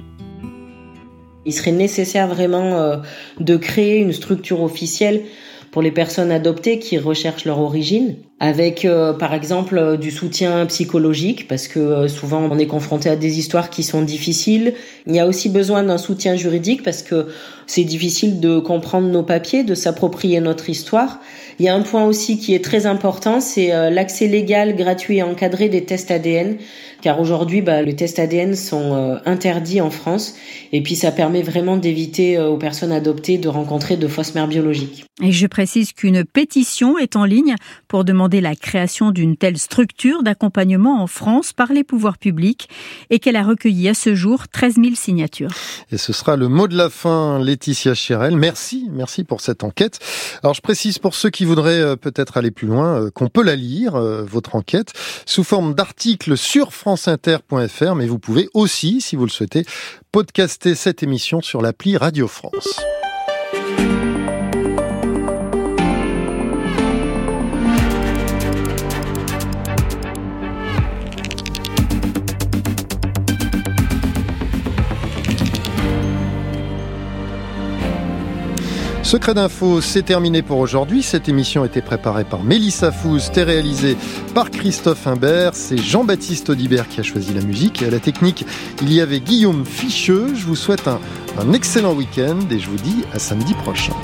Speaker 26: Il serait nécessaire vraiment euh, de créer une structure officielle pour les personnes adoptées qui recherchent leur origine, avec euh, par exemple euh, du soutien psychologique, parce que euh, souvent on est confronté à des histoires qui sont difficiles. Il y a aussi besoin d'un soutien juridique, parce que c'est difficile de comprendre nos papiers, de s'approprier notre histoire. Il y a un point aussi qui est très important, c'est l'accès légal, gratuit et encadré des tests ADN car aujourd'hui, bah, les tests ADN sont euh, interdits en France, et puis ça permet vraiment d'éviter euh, aux personnes adoptées de rencontrer de fausses mères biologiques.
Speaker 7: Et je précise qu'une pétition est en ligne pour demander la création d'une telle structure d'accompagnement en France par les pouvoirs publics, et qu'elle a recueilli à ce jour 13 000 signatures.
Speaker 25: Et ce sera le mot de la fin, Laetitia Chérel. Merci, merci pour cette enquête. Alors je précise pour ceux qui voudraient euh, peut-être aller plus loin, qu'on peut la lire, votre enquête, sous forme d'article sur France franceinter.fr, mais vous pouvez aussi, si vous le souhaitez, podcaster cette émission sur l'appli Radio France. Secret d'info, c'est terminé pour aujourd'hui. Cette émission été préparée par Mélissa Fouz, c'était réalisé par Christophe Imbert. C'est Jean-Baptiste Audibert qui a choisi la musique. Et à la technique, il y avait Guillaume Ficheux. Je vous souhaite un excellent week-end et je vous dis à samedi prochain.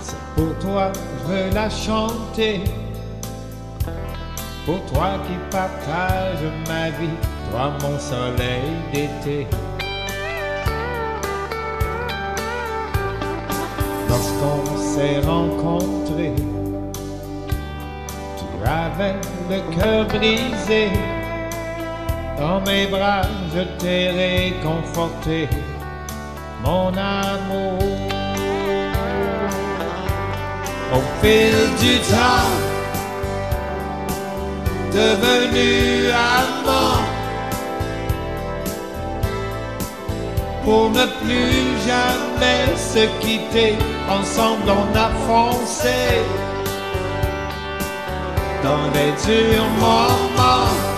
Speaker 27: C'est pour toi que je veux la chanter. Pour toi qui partage ma vie, toi mon soleil d'été. Lorsqu'on s'est rencontrés, tu avais le cœur brisé. Dans mes bras, je t'ai réconforté, mon amour. Au fil du temps, devenu amant, pour ne plus jamais se quitter, ensemble on a foncé dans les durs moments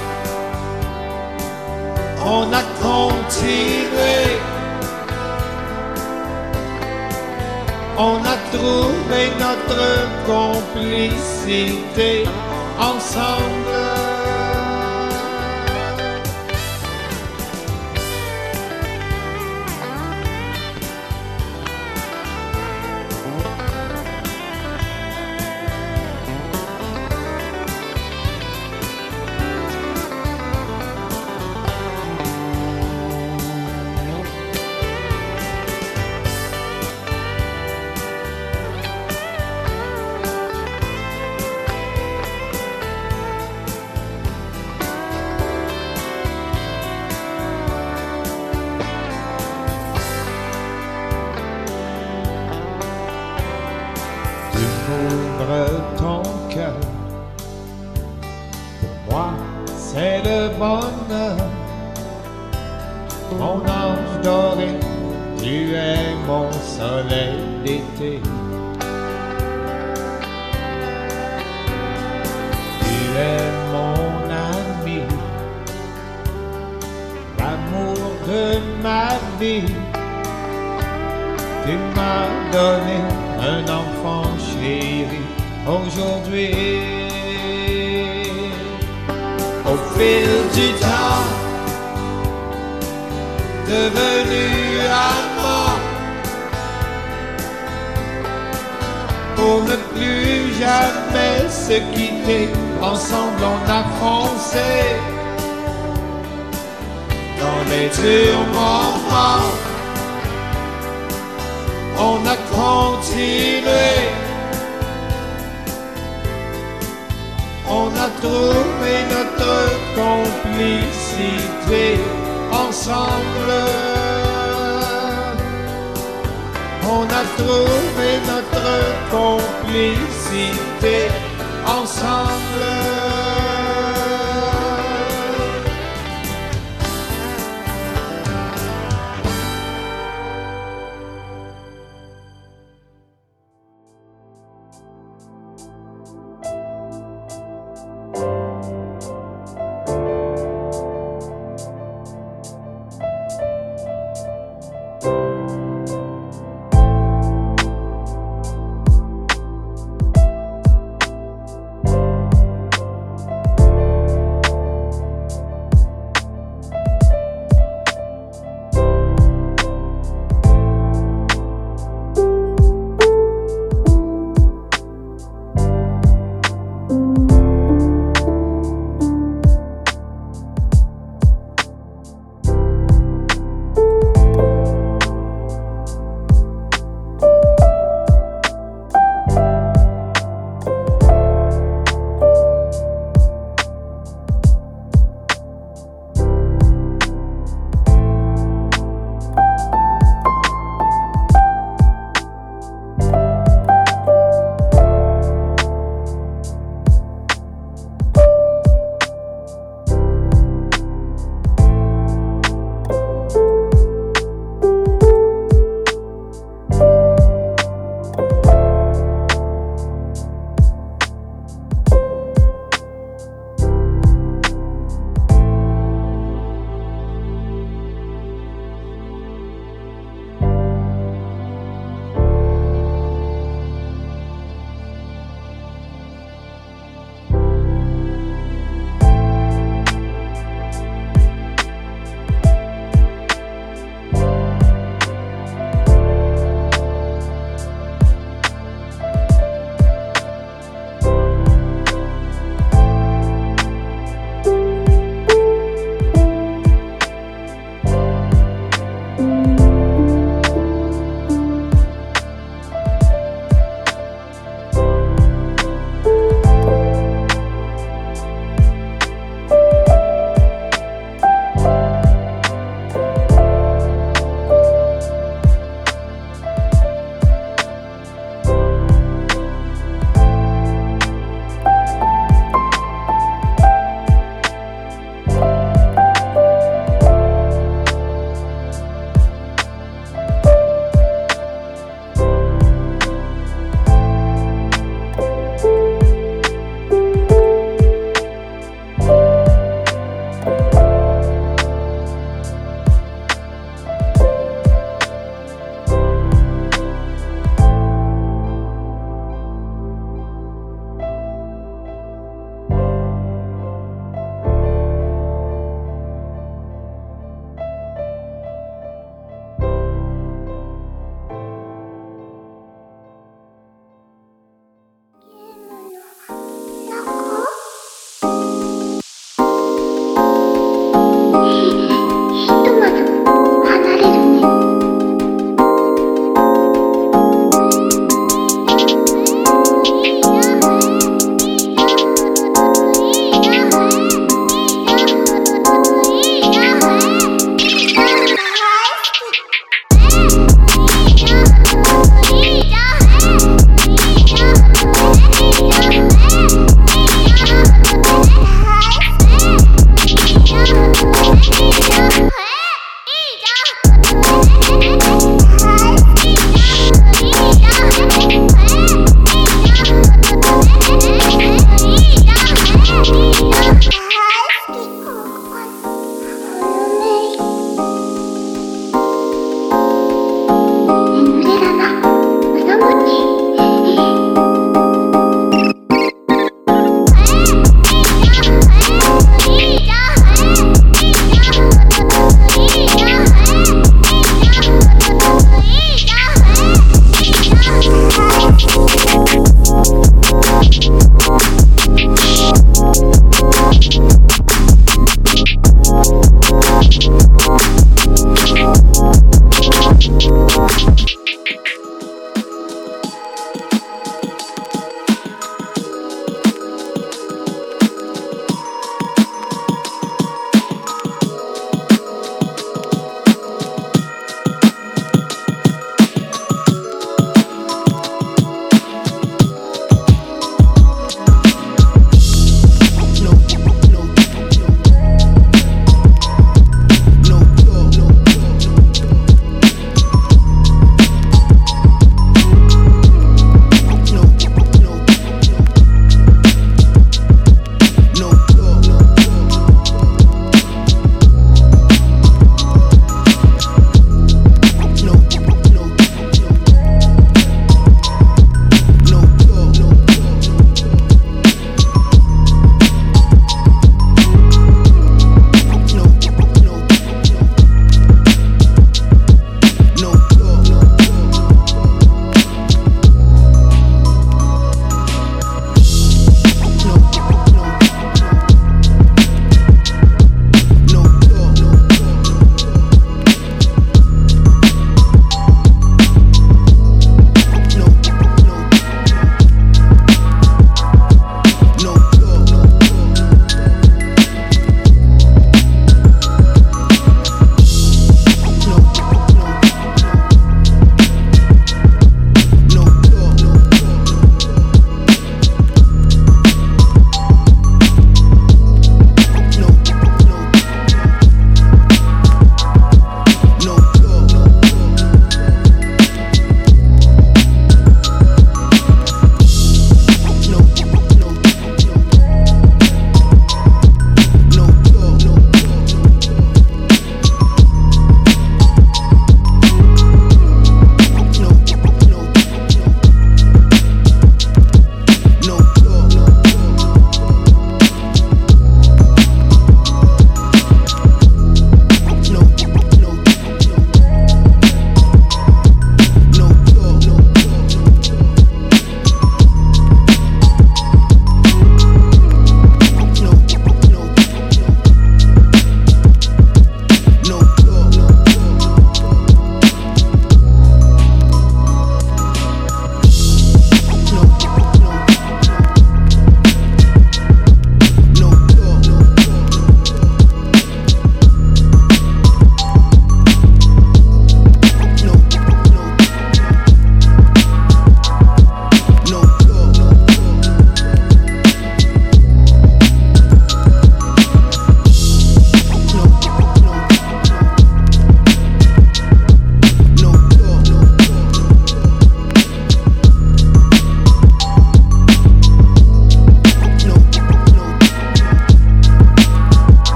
Speaker 27: on a continué. On a trouvé notre complicité ensemble.
Speaker 28: dans les durs moments. On a continué, on a trouvé notre complicité ensemble on a trouvé notre complicité ensemble.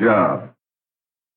Speaker 28: Job.